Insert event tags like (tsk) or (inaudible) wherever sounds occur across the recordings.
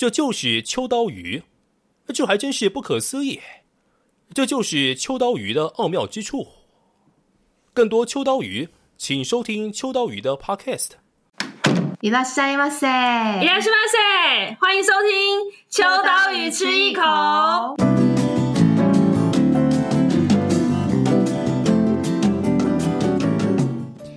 这就是秋刀鱼，这还真是不可思议。这就是秋刀鱼的奥妙之处。更多秋刀鱼，请收听秋刀鱼的 Podcast。いらっしゃいませ，いらっしゃいませ，欢迎收听秋刀鱼吃一口。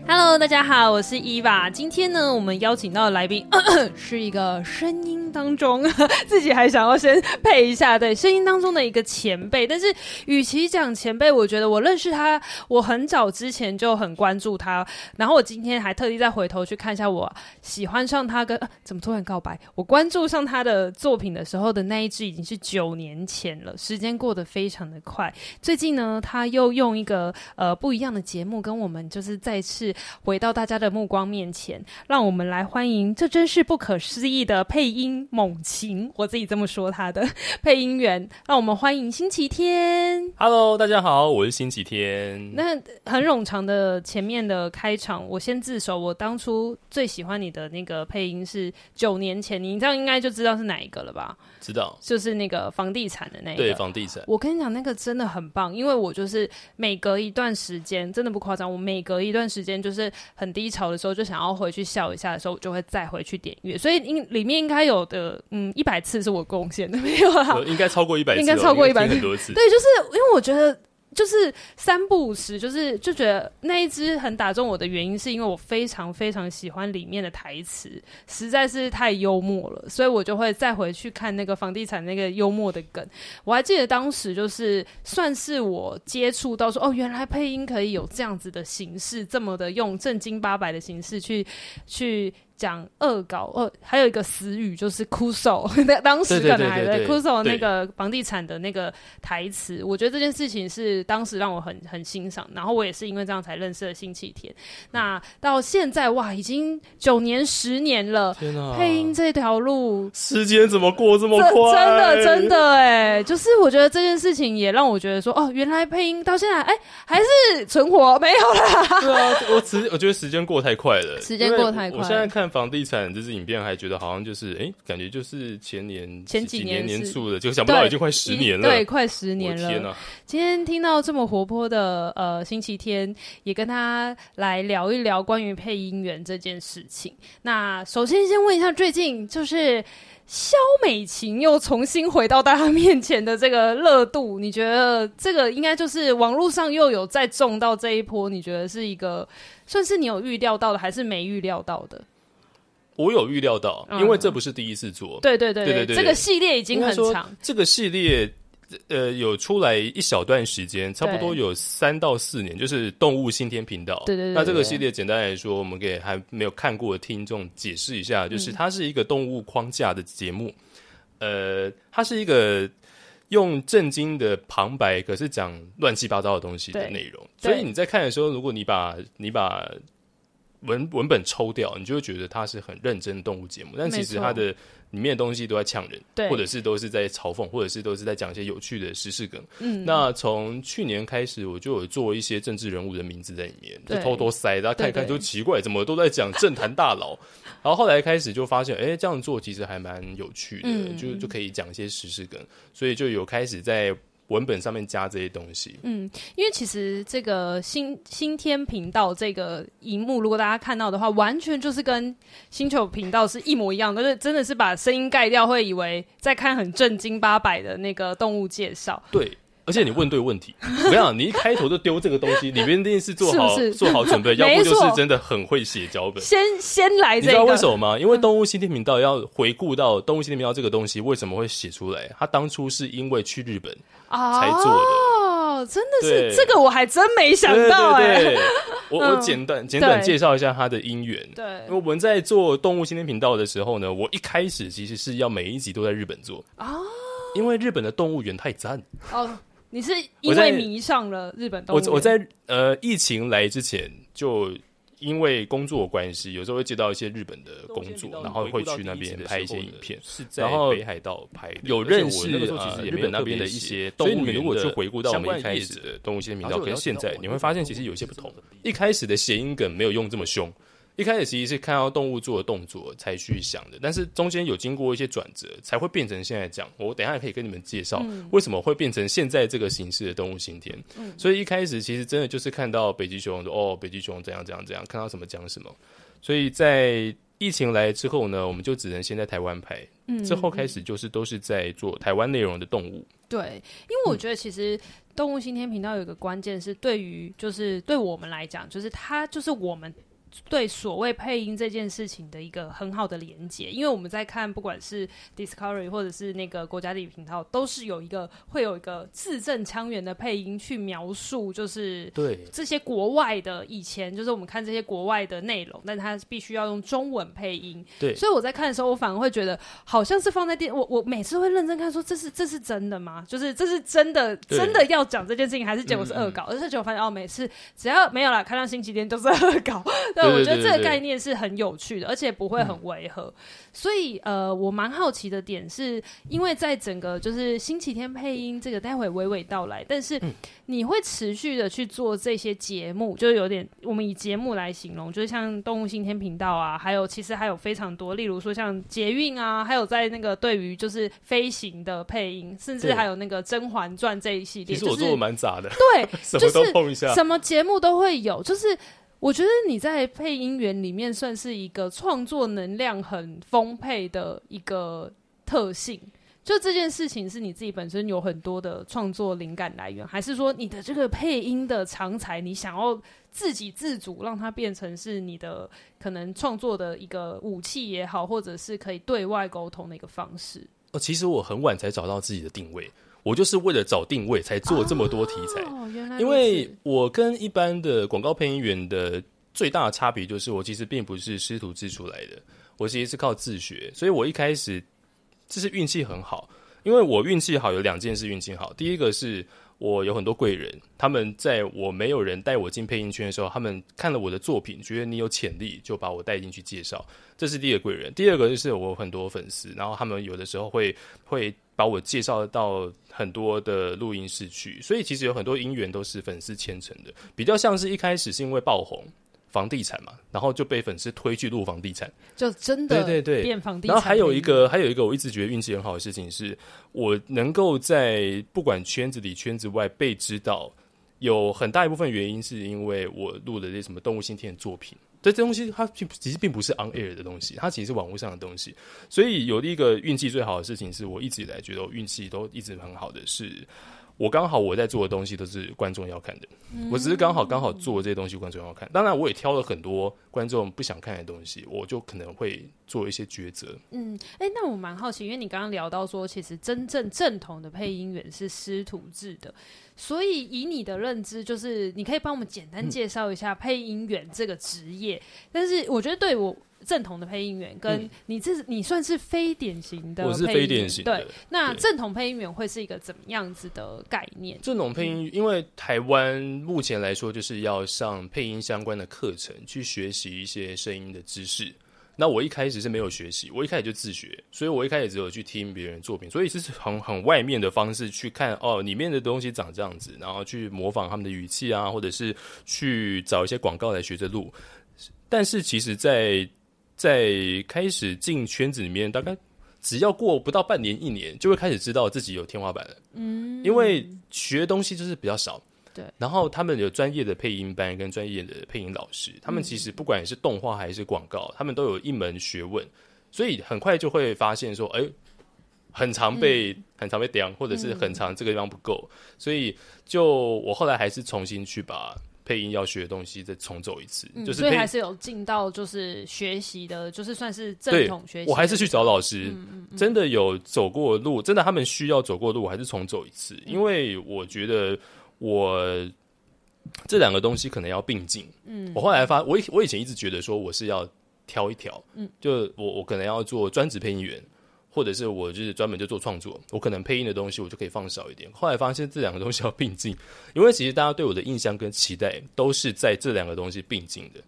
Hello，大家好，我是伊娃。今天呢，我们邀请到的来宾(coughs) 是一个声音 当中 (laughs) 自己还想要先配一下，对，声音当中的一个前辈。但是，与其讲前辈，我觉得我认识他，我很早之前就很关注他。然后我今天还特地再回头去看一下，我喜欢上他跟、啊、怎么突然告白？我关注上他的作品的时候的那一支已经是九年前了，时间过得非常的快。最近呢，他又用一个呃不一样的节目跟我们就是再次。回到大家的目光面前，让我们来欢迎，这真是不可思议的配音猛禽，我自己这么说他的 (laughs) 配音员，让我们欢迎星期天。Hello，大家好，我是星期天。那很冗长的前面的开场，我先自首。我当初最喜欢你的那个配音是九年前，你这样应该就知道是哪一个了吧？知道，就是那个房地产的那个。对，房地产。我跟你讲，那个真的很棒，因为我就是每隔一段时间，真的不夸张，我每隔一段时间就是很低潮的时候，就想要回去笑一下的时候，我就会再回去点阅。所以应里面应该有的，嗯，一百次是我贡献的，没有啊？应该超过一百次，应该超过一百次。对，就是因为我觉得。就是三不五时，就是就觉得那一支很打中我的原因，是因为我非常非常喜欢里面的台词，实在是太幽默了，所以我就会再回去看那个房地产那个幽默的梗。我还记得当时就是算是我接触到说，哦，原来配音可以有这样子的形式，这么的用正经八百的形式去去。讲恶搞，呃，还有一个死语就是哭诉，(laughs) 当时可能还在哭手那个房地产的那个台词，我觉得这件事情是当时让我很很欣赏，然后我也是因为这样才认识了星期天。那到现在哇，已经九年十年了，配音这条路时间怎么过这么快？真的真的哎，就是我觉得这件事情也让我觉得说，哦，原来配音到现在哎还是存活没有啦。对啊，我时我觉得时间过太快了，时间过太快。我现在看。房地产这支影片还觉得好像就是哎、欸，感觉就是前年前几年年初的，就想不到已经快十年了，对，快十年了。天啊！今天听到这么活泼的呃星期天，也跟他来聊一聊关于配音员这件事情。那首先先问一下，最近就是肖美琴又重新回到大家面前的这个热度，你觉得这个应该就是网络上又有再中到这一波？你觉得是一个算是你有预料到的，还是没预料到的？我有预料到，因为这不是第一次做。嗯、对对对对对，对，这个系列已经很长。这个系列呃有出来一小段时间，差不多有三到四年，就是动物新天频道。对对对。那这个系列简单来说，我们给还没有看过的听众解释一下，就是它是一个动物框架的节目。嗯、呃，它是一个用震惊的旁白，可是讲乱七八糟的东西的内容。所以你在看的时候，如果你把你把文文本抽掉，你就会觉得它是很认真的动物节目，但其实它的里面的东西都在呛人，对，或者是都是在嘲讽，或者是都是在讲一些有趣的时事梗。嗯，那从去年开始，我就有做一些政治人物的名字在里面，就偷偷塞，大家看一看就奇怪，怎么都在讲政坛大佬。(laughs) 然后后来开始就发现，哎、欸，这样做其实还蛮有趣的，嗯、就就可以讲一些时事梗，所以就有开始在。文本上面加这些东西，嗯，因为其实这个新新天频道这个荧幕，如果大家看到的话，完全就是跟星球频道是一模一样的，就是真的是把声音盖掉，会以为在看很正经八百的那个动物介绍。对，而且你问对问题，我跟你讲，你一开头就丢这个东西，里面一定是做好做好准备，(laughs) 要不就是真的很会写脚本。先先来这个，你知道为什么吗？因为动物新天频道要回顾到动物新天频道这个东西为什么会写出来，他当初是因为去日本。才做的哦，真的是这个我还真没想到哎。我我简短简短介绍一下他的因缘。对，因为我们在做动物新天频道的时候呢，我一开始其实是要每一集都在日本做啊，因为日本的动物园太赞哦。你是因为迷上了日本动物园？我我在呃疫情来之前就。因为工作关系，有时候会接到一些日本的工作，然后会去那边拍一些影片。是在北海道拍的，有认识日本那边的一些动物如果去回顾到我们一开始的动物新天频道跟现在，你会发现其实有些不同。一开始的谐音梗没有用这么凶，一开始其实是看到动物做的动作才去想的，但是中间有经过一些转折，才会变成现在这样。我等一下也可以跟你们介绍为什么会变成现在这个形式的动物新天。嗯，所以一开始其实真的就是看到北极熊说哦，北极熊怎样怎样怎样，看到什么讲什么。所以在疫情来之后呢，我们就只能先在台湾拍。嗯，之后开始就是都是在做台湾内容的动物。对，因为我觉得其实动物新天频道有一个关键是，对于就是对我们来讲，就是它就是我们。对所谓配音这件事情的一个很好的连接，因为我们在看不管是 Discovery 或者是那个国家地理频道，都是有一个会有一个字正腔圆的配音去描述，就是对这些国外的以前就是我们看这些国外的内容，但它必须要用中文配音。对，所以我在看的时候，我反而会觉得好像是放在电，我我每次会认真看说，这是这是真的吗？就是这是真的真的要讲这件事情，还是结果是恶搞？而且结果发现哦，每次只要没有了，看到星期天都是恶搞。(laughs) 我觉得这个概念是很有趣的，而且不会很违和。嗯、所以，呃，我蛮好奇的点是，因为在整个就是星期天配音这个，待会娓娓道来。但是，你会持续的去做这些节目，就是有点我们以节目来形容，就是像动物新天频道啊，还有其实还有非常多，例如说像捷运啊，还有在那个对于就是飞行的配音，甚至还有那个《甄嬛传》这一系列。其实我做的蛮杂的，对，(laughs) 什么都碰一下，什么节目都会有，就是。我觉得你在配音员里面算是一个创作能量很丰沛的一个特性。就这件事情是你自己本身有很多的创作灵感来源，还是说你的这个配音的长才，你想要自给自足，让它变成是你的可能创作的一个武器也好，或者是可以对外沟通的一个方式？哦，其实我很晚才找到自己的定位。我就是为了找定位才做这么多题材，哦，原来，因为我跟一般的广告配音员的最大的差别就是，我其实并不是师徒制出来的，我其实是靠自学，所以我一开始就是运气很好，因为我运气好有两件事运气好，第一个是。我有很多贵人，他们在我没有人带我进配音圈的时候，他们看了我的作品，觉得你有潜力，就把我带进去介绍。这是第一个贵人。第二个就是我很多粉丝，然后他们有的时候会会把我介绍到很多的录音室去，所以其实有很多音源都是粉丝牵成的，比较像是一开始是因为爆红。房地产嘛，然后就被粉丝推去录房地产，就真的对对对变房地产。然后还有一个，还有一个我一直觉得运气很好的事情是，我能够在不管圈子里圈子外被知道，有很大一部分原因是因为我录的这些什么动物新天的作品。这这东西它并其实并不是 on air 的东西，它其实是网络上的东西。所以有一个运气最好的事情是我一直以来觉得我运气都一直很好的是。我刚好我在做的东西都是观众要看的，嗯、我只是刚好刚好做这些东西观众要看。当然，我也挑了很多观众不想看的东西，我就可能会做一些抉择。嗯，哎、欸，那我蛮好奇，因为你刚刚聊到说，其实真正正统的配音员是师徒制的，所以以你的认知，就是你可以帮我们简单介绍一下配音员这个职业。嗯、但是我觉得对我。正统的配音员跟你这，你算是非典型的配音，我是非典型的。对，那正统配音员会是一个怎么样子的概念？正统配音，因为台湾目前来说就是要上配音相关的课程，去学习一些声音的知识。那我一开始是没有学习，我一开始就自学，所以我一开始只有去听别人作品，所以是很很外面的方式去看哦，里面的东西长这样子，然后去模仿他们的语气啊，或者是去找一些广告来学着录。但是其实，在在开始进圈子里面，大概只要过不到半年一年，就会开始知道自己有天花板了。嗯，因为学的东西就是比较少。对，然后他们有专业的配音班跟专业的配音老师，他们其实不管是动画还是广告，他们都有一门学问，所以很快就会发现说，哎，很常被、嗯、很常被刁，或者是很常这个地方不够，所以就我后来还是重新去把。配音要学的东西再重走一次，嗯、就是所以还是有进到就是学习的，就是算是正统学习。我还是去找老师，嗯嗯嗯、真的有走过路，真的他们需要走过路，我还是重走一次，嗯、因为我觉得我这两个东西可能要并进。嗯，我后来发，我以我以前一直觉得说我是要挑一挑，嗯，就我我可能要做专职配音员。或者是我就是专门就做创作，我可能配音的东西我就可以放少一点。后来发现这两个东西要并进，因为其实大家对我的印象跟期待都是在这两个东西并进的。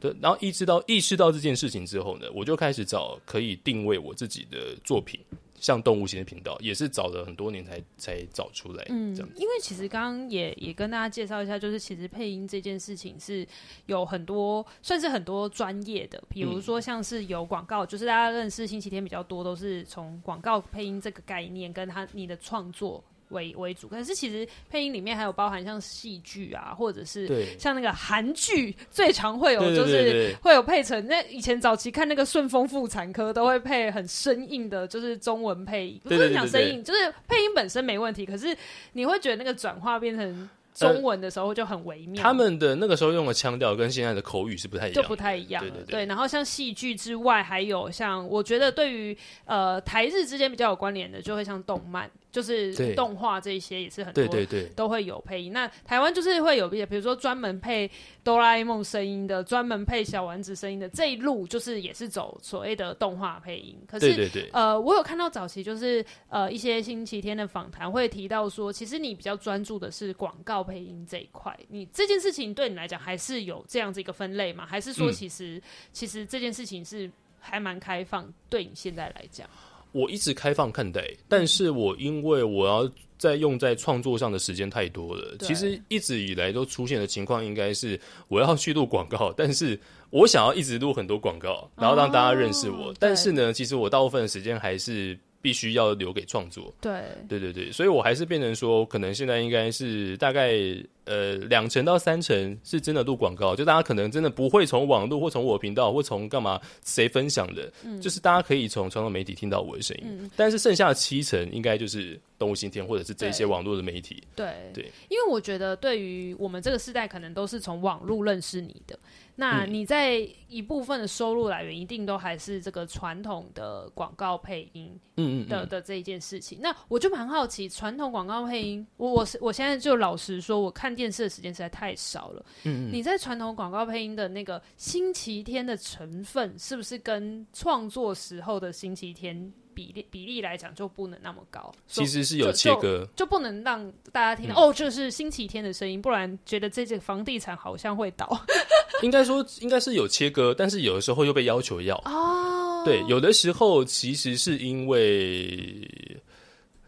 对，然后意识到意识到这件事情之后呢，我就开始找可以定位我自己的作品。像动物型的频道也是找了很多年才才找出来，嗯，这样。因为其实刚刚也也跟大家介绍一下，就是其实配音这件事情是有很多算是很多专业的，比如说像是有广告，就是大家认识星期天比较多，都是从广告配音这个概念跟他你的创作。为为主，可是其实配音里面还有包含像戏剧啊，或者是像那个韩剧，最常会有就是会有配成。那以前早期看那个《顺风妇产科》，都会配很生硬的，就是中文配音，不是讲生硬，就是配音本身没问题，可是你会觉得那个转化变成。中文的时候就很微妙，呃，他们的那个时候用的腔调跟现在的口语是不太一样，就不太一样。对对对，对，然后像戏剧之外，还有像我觉得对于呃台日之间比较有关联的，就会像动漫，就是动画这些也是很多，对对对，都会有配音。那台湾就是会有一些，比如说专门配哆啦 A 梦声音的，专门配小丸子声音的这一路，就是也是走所谓的动画配音。可是对对对，呃，我有看到早期就是呃一些星期天的访谈会提到说，其实你比较专注的是广告。配音这一块，你这件事情对你来讲还是有这样子一个分类吗？还是说，其实、嗯、其实这件事情是还蛮开放？对你现在来讲，我一直开放看待，但是我因为我要在用在创作上的时间太多了。其实一直以来都出现的情况，应该是我要去录广告，(laughs) 但是我想要一直录很多广告，然后让大家认识我。哦、但是呢，其实我大部分的时间还是。必须要留给创作，对对对对，所以我还是变成说，可能现在应该是大概呃两成到三成是真的录广告，就大家可能真的不会从网络或从我频道或从干嘛谁分享的，嗯，就是大家可以从传统媒体听到我的声音，嗯，但是剩下的七成应该就是动物新天或者是这些网络的媒体，对对，因为我觉得对于我们这个世代，可能都是从网络认识你的。那你在一部分的收入来源，一定都还是这个传统的广告配音的，嗯嗯。的的这一件事情。那我就蛮好奇，传统广告配音，我我是我现在就老实说，我看电视的时间实在太少了。嗯嗯，你在传统广告配音的那个星期天的成分，是不是跟创作时候的星期天？比例比例来讲就不能那么高，其实是有切割，就，就，就不能让大家听到、嗯、哦，这是星期天的声音，不然觉得这这房地产好像会倒。(laughs) 应该说应该是有切割，但是有的时候又被要求要哦。对，有的时候其实是因为，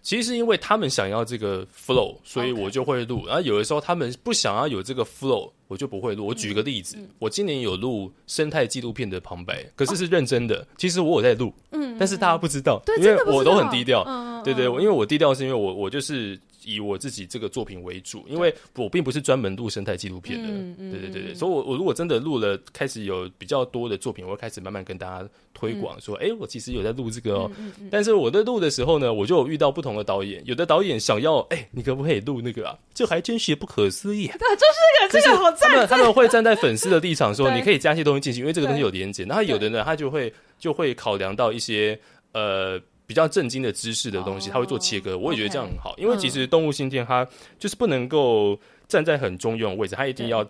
其实是因为他们想要这个 flow，所以我就会录。然后有的时候他们不想要有这个 flow。我就不会录。我举个例子，我今年有录生态纪录片的旁白，可是是认真的。哦、其实我有在录，嗯，但是大家不知道，嗯、因为我都很低调。对对，因为我低调是因为我我就是以我自己这个作品为主，因为我并不是专门录生态纪录片的。嗯、对对对对，所以我我如果真的录了，开始有比较多的作品，我会开始慢慢跟大家推广，说，哎、嗯欸，我其实有在录这个哦。但是我在录的时候呢，我就有遇到不同的导演，有的导演想要，哎、欸，你可不可以录那个啊？这还真是不可思议。(laughs) 对，就是这个，这个好。他们 (laughs) 他们会站在粉丝的立场说，你可以加一些东西进去，因为这个东西有连接。然后有的呢，他就会就会考量到一些呃比较震惊的知识的东西，他会做切割。我也觉得这样很好，因为其实动物星天它就是不能够站在很中庸的位置，它一定要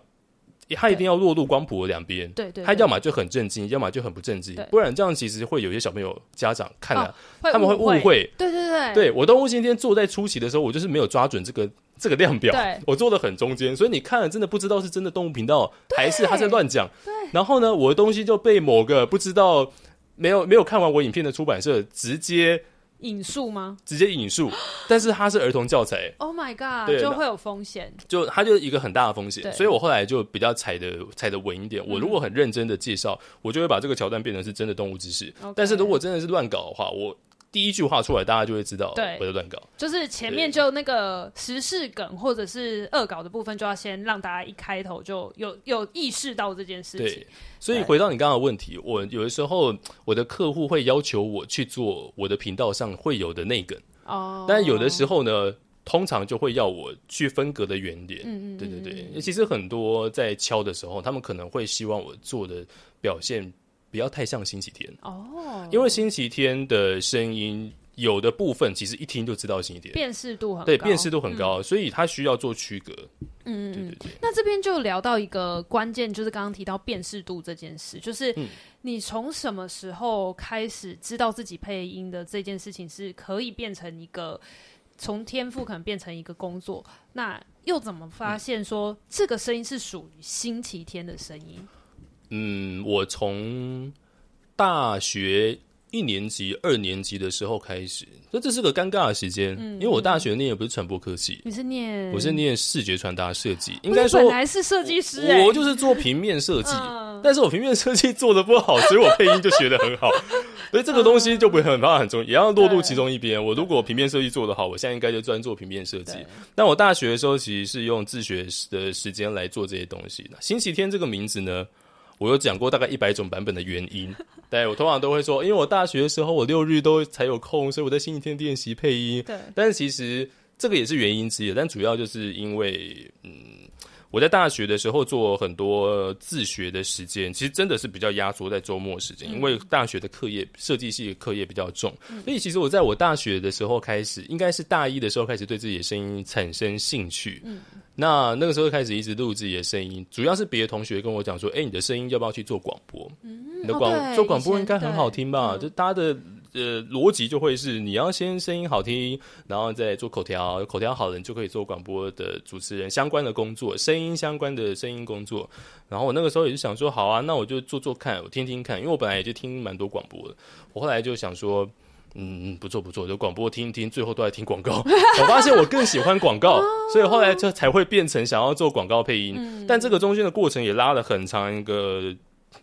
他一定要落入光谱的两边。对对，他要么就很震惊，要么就很不震惊，不然这样其实会有一些小朋友家长看了他们会误会。对对对，对我动物星天坐在初期的时候，我就是没有抓准这个。这个量表，(laughs) 我做的很中间，所以你看了真的不知道是真的动物频道还是他在乱讲。对，然后呢，我的东西就被某个不知道没有没有看完我影片的出版社直接引述吗？直接引述，但是它是儿童教材。Oh my god！就会有风险，就它就是一个很大的风险。所以我后来就比较踩的踩的稳一点。我如果很认真的介绍，嗯、我就会把这个桥段变成是真的动物知识。但是如果真的是乱搞的话，我。第一句话出来，大家就会知道我在乱搞。就是前面就那个时事梗或者是恶搞的部分，就要先让大家一开头就有有意识到这件事情。对，所以回到你刚刚的问题，我有的时候我的客户会要求我去做我的频道上会有的内梗哦，但有的时候呢，通常就会要我去分隔的远点。嗯嗯，对对对。其实很多在敲的时候，他们可能会希望我做的表现。不要太像星期天哦，因为星期天的声音有的部分其实一听就知道星期天，辨识度很高，对，辨识度很高，嗯、所以它需要做区隔。嗯，对对对。那这边就聊到一个关键，就是刚刚提到辨识度这件事，就是你从什么时候开始知道自己配音的这件事情是可以变成一个从天赋可能变成一个工作？那又怎么发现说这个声音是属于星期天的声音？嗯，我从大学一年级、二年级的时候开始，那这是个尴尬的时间，嗯，因为我大学念也不是传播科技，你是念，我是念视觉传达设计，应该说本来是设计师，欸我，我就是做平面设计，嗯，但是我平面设计做的不好，所以我配音就学得很好，所以这个东西就不会很怕很重要，也要落入其中一边。我如果平面设计做得好，我现在应该就专做平面设计。那我大学的时候其实是用自学的时间来做这些东西的。星期天这个名字呢，我有讲过大概一百种版本的原因，(laughs) 对，我通常都会说，因为我大学的时候我六日都才有空，所以我在星期天练习配音。对，但是其实这个也是原因之一，但主要就是因为，嗯，我在大学的时候做很多自学的时间，其实真的是比较压缩在周末时间，因为大学的课业设计系的课业比较重，所以其实我在我大学的时候开始，应该是大一的时候开始对自己的声音产生兴趣。嗯。那那个时候开始一直录自己的声音，主要是别的同学跟我讲说：“哎、欸，你的声音要不要去做广播？嗯、你的广、哦、做广播应该很好听吧？”就大家的呃逻辑就会是：你要先声音好听，然后再做口条，口条好了，你就可以做广播的主持人相关的工作，声音相关的声音工作。然后我那个时候也是想说：“好啊，那我就做做看，我听听看。”因为我本来也就听蛮多广播的，我后来就想说。嗯，不错不错，就广播听一听，最后都在听广告。我发现我更喜欢广告，所以后来就才会变成想要做广告配音。嗯。但这个中间的过程也拉了很长一个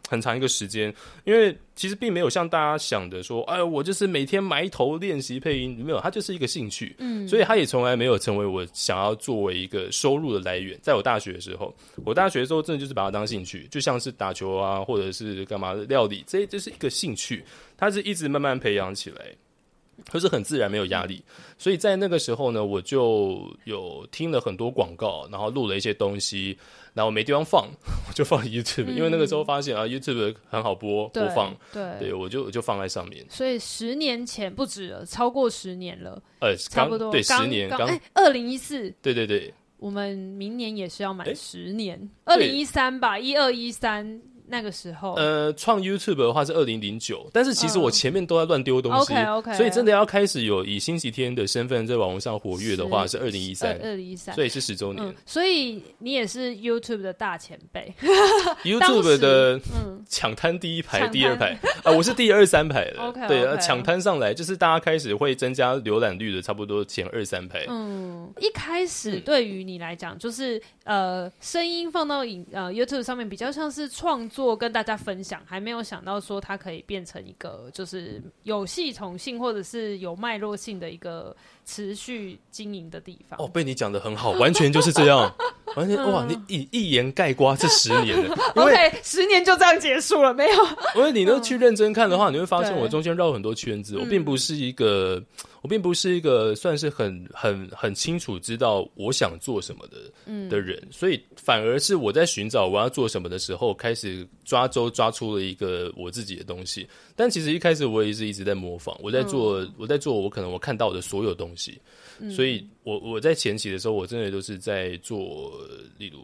很长一个时间，因为其实并没有像大家想的说，哎，我就是每天埋头练习配音，没有，它就是一个兴趣。嗯，所以它也从来没有成为我想要作为一个收入的来源。在我大学的时候，我大学的时候真的就是把它当兴趣，就像是打球啊，或者是干嘛的料理，这这是一个兴趣，它是一直慢慢培养起来。就是很自然，没有压力，所以在那个时候呢，我就有听了很多广告，然后录了一些东西，然后没地方放，(laughs) 我就放 YouTube，嗯，因为那个时候发现啊，YouTube 很好播播放，对，对。我就我就放在上面。所以十年前不止了，超过十年了，呃，差不多对十年，刚哎，二零一四，对对对，我们明年也是要满十年，二零一三吧，一二一三。那个时候，呃，创 YouTube 的话是二零零九，但是其实我前面都在乱丢东西，OK OK，所以真的要开始有以星期天的身份在网络上活跃的话是二零一三，二零一三，所以是十周年，嗯。所以你也是 YouTube 的大前辈，(laughs) YouTube 的抢滩第一排、第二排 (laughs) 啊，我是第二三排的，(laughs) OK，对，抢滩上来就是大家开始会增加浏览率的，差不多前二三排。嗯，一开始对于你来讲，就是呃，声音放到影呃 YouTube 上面比较像是创。做跟大家分享，还没有想到说它可以变成一个就是有系统性或者是有脉络性的一个持续经营的地方。哦，被你讲的很好，完全就是这样，完全哇！你一一言盖瓜这十年了，OK，十年就这样结束了没有？因为你都去认真看的话，你会发现我中间绕很多圈子，我并不是一个。我并不是一个算是很很很清楚知道我想做什么的、嗯、的人，所以反而是我在寻找我要做什么的时候，开始抓周抓出了一个我自己的东西。但其实一开始我也是一直在模仿，我在做、嗯、我在做我可能我看到的所有东西。嗯、所以我我在前期的时候，我真的都是在做，例如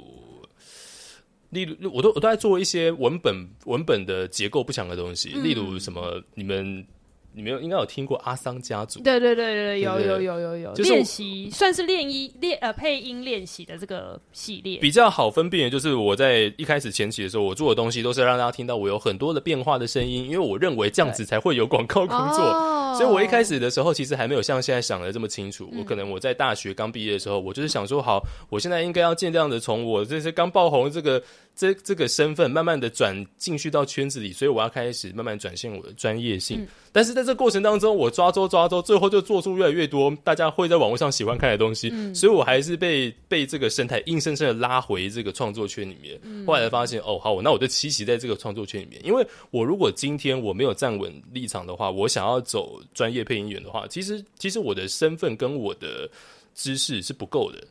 例如我都我都在做一些文本文本的结构不强的东西，嗯、例如什么你们。你没有应该有听过阿桑家族？对对对对，有有有有有，练习算是练音练呃配音练习的这个系列。比较好分辨的就是我在一开始前期的时候，我做的东西都是让大家听到我有很多的变化的声音，因为我认为这样子才会有广告工作。哦，所以我一开始的时候其实还没有像现在想的这么清楚。我可能我在大学刚毕业的时候，我就是想说，好，我现在应该要尽量的从我这些刚爆红这个。这这个身份慢慢的转进去到圈子里，所以我要开始慢慢展现我的专业性。嗯、但是在这过程当中，我抓周抓周，最后就做出越来越多大家会在网络上喜欢看的东西。嗯、所以我还是被被这个生态硬生生的拉回这个创作圈里面。嗯、后来才发现，哦，好，那我就栖息在这个创作圈里面。因为我如果今天我没有站稳立场的话，我想要走专业配音员的话，其实其实我的身份跟我的知识是不够的。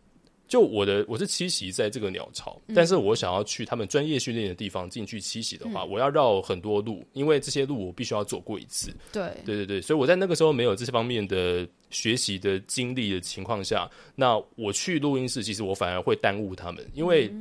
就我的我是栖息在这个鸟巢，但是我想要去他们专业训练的地方进去栖息的话，嗯、我要绕很多路，因为这些路我必须要走过一次。对。对对对，所以我在那个时候没有这些方面的学习的经历的情况下，那我去录音室，其实我反而会耽误他们，因为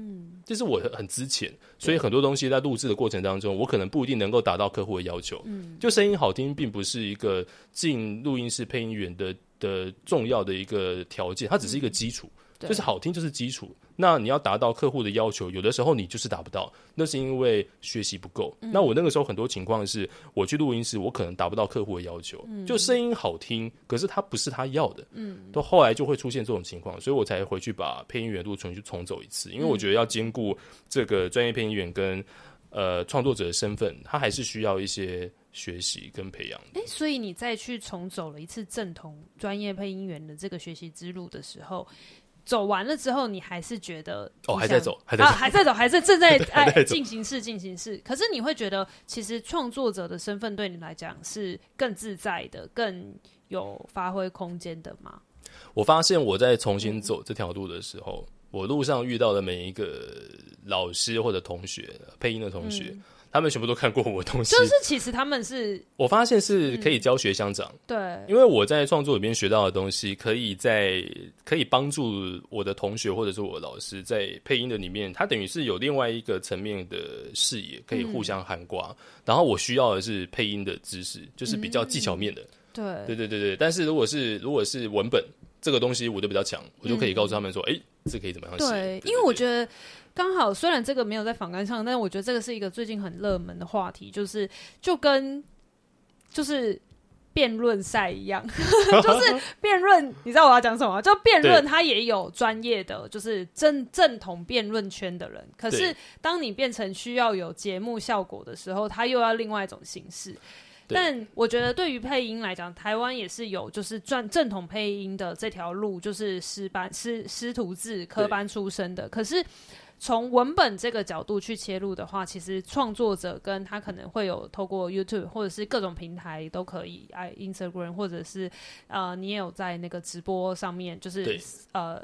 这是我很之前，所以很多东西在录制的过程当中，我可能不一定能够达到客户的要求。嗯，就声音好听，并不是一个进录音室配音员的的重要的一个条件，它只是一个基础。就是好听就是基础。那你要达到客户的要求，有的时候你就是达不到，那是因为学习不够。嗯、那我那个时候很多情况是，我去录音室，我可能达不到客户的要求，嗯、就声音好听，可是他不是他要的。嗯，到后来就会出现这种情况，所以我才回去把配音员录重新重走一次，因为我觉得要兼顾这个专业配音员跟呃创作者的身份，他还是需要一些学习跟培养。哎、欸，所以你再去重走了一次正统专业配音员的这个学习之路的时候。走完了之后，你还是觉得哦，还在走，还在走，啊、还在走，还是正在 (laughs) 哎进行式进行式。可是你会觉得，其实创作者的身份对你来讲是更自在的，更有发挥空间的吗？我发现我在重新走这条路的时候，嗯、我路上遇到的每一个老师或者同学，配音的同学。嗯他们全部都看过我的东西，就是其实他们是，我发现是可以教学相长，对，因为我在创作里面学到的东西，可以在可以帮助我的同学或者是我的老师在配音的里面，他等于是有另外一个层面的视野，可以互相涵盖。然后我需要的是配音的知识，就是比较技巧面的，对，对对对对。但是如果是如果是文本这个东西，我就比较强，我就可以告诉他们说，哎，这可以怎么样写？对，因为我觉得。刚好，虽然这个没有在访谈上，但是我觉得这个是一个最近很热门的话题，就是就跟就是辩论赛一样，(laughs) (laughs) 就是辩论，你知道我要讲什么？就辩论，它也有专业的，就是正正统辩论圈的人。可是当你变成需要有节目效果的时候，它又要另外一种形式。但我觉得对于配音来讲，台湾也是有就是专正统配音的这条路，就是师班师师徒制科班出身的。可是。从文本这个角度去切入的话，其实创作者跟他可能会有透过 YouTube 或者是各种平台都可以，哎，Instagram 或者是呃，你也有在那个直播上面，就是呃，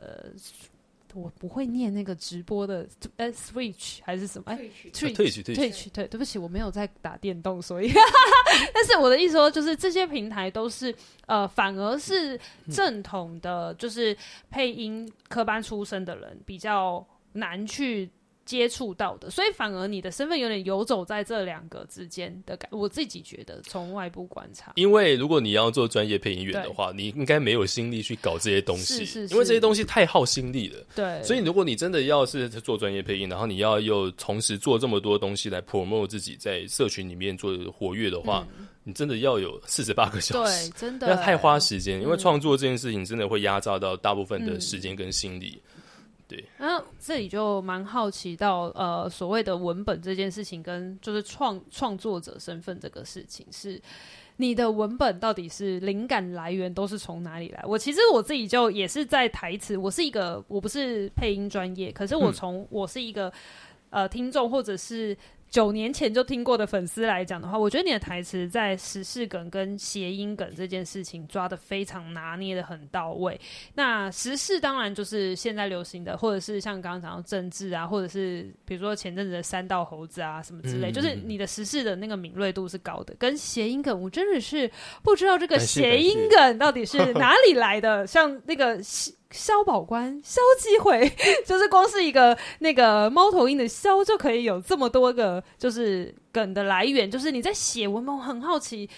我不会念那个直播的，呃，Switch 还是什么？哎，Twitch，Twitch，对，对不起，我没有在打电动，所以，(laughs) 但是我的意思说，就是这些平台都是呃，反而是正统的，就是配音科班出身的人比较。难去接触到的，所以反而你的身份有点游走在这两个之间的感。我自己觉得，从外部观察，因为如果你要做专业配音员的话，你应该没有心力去搞这些东西，是是是，因为这些东西太耗心力了。对，所以如果你真的要是做专业配音，然后你要又同时做这么多东西来 promote 自己在社群里面做活跃的话，嗯、你真的要有四十八个小时，对，真的要太花时间，嗯、因为创作这件事情真的会压榨到大部分的时间跟心力。嗯对，然后这里就蛮好奇到，呃，所谓的文本这件事情，跟就是创创作者身份这个事情，是你的文本到底是灵感来源都是从哪里来？我其实我自己就也是在台词，我是一个我不是配音专业，可是我从我是一个、嗯、呃听众或者是。九年前就听过的粉丝来讲的话，我觉得你的台词在时事梗跟谐音梗这件事情抓的非常拿捏的很到位。那时事当然就是现在流行的，或者是像刚刚讲到政治啊，或者是比如说前阵子的三道猴子啊什么之类，嗯、就是你的时事的那个敏锐度是高的。跟谐音梗，我真的是不知道这个谐音梗到底是哪里来的，像那个。肖宝官、(laughs) 肖机会，(laughs) 就是光是一个那个猫头鹰的肖就可以有这么多个就是梗的来源。就是你在写文本，我很好奇，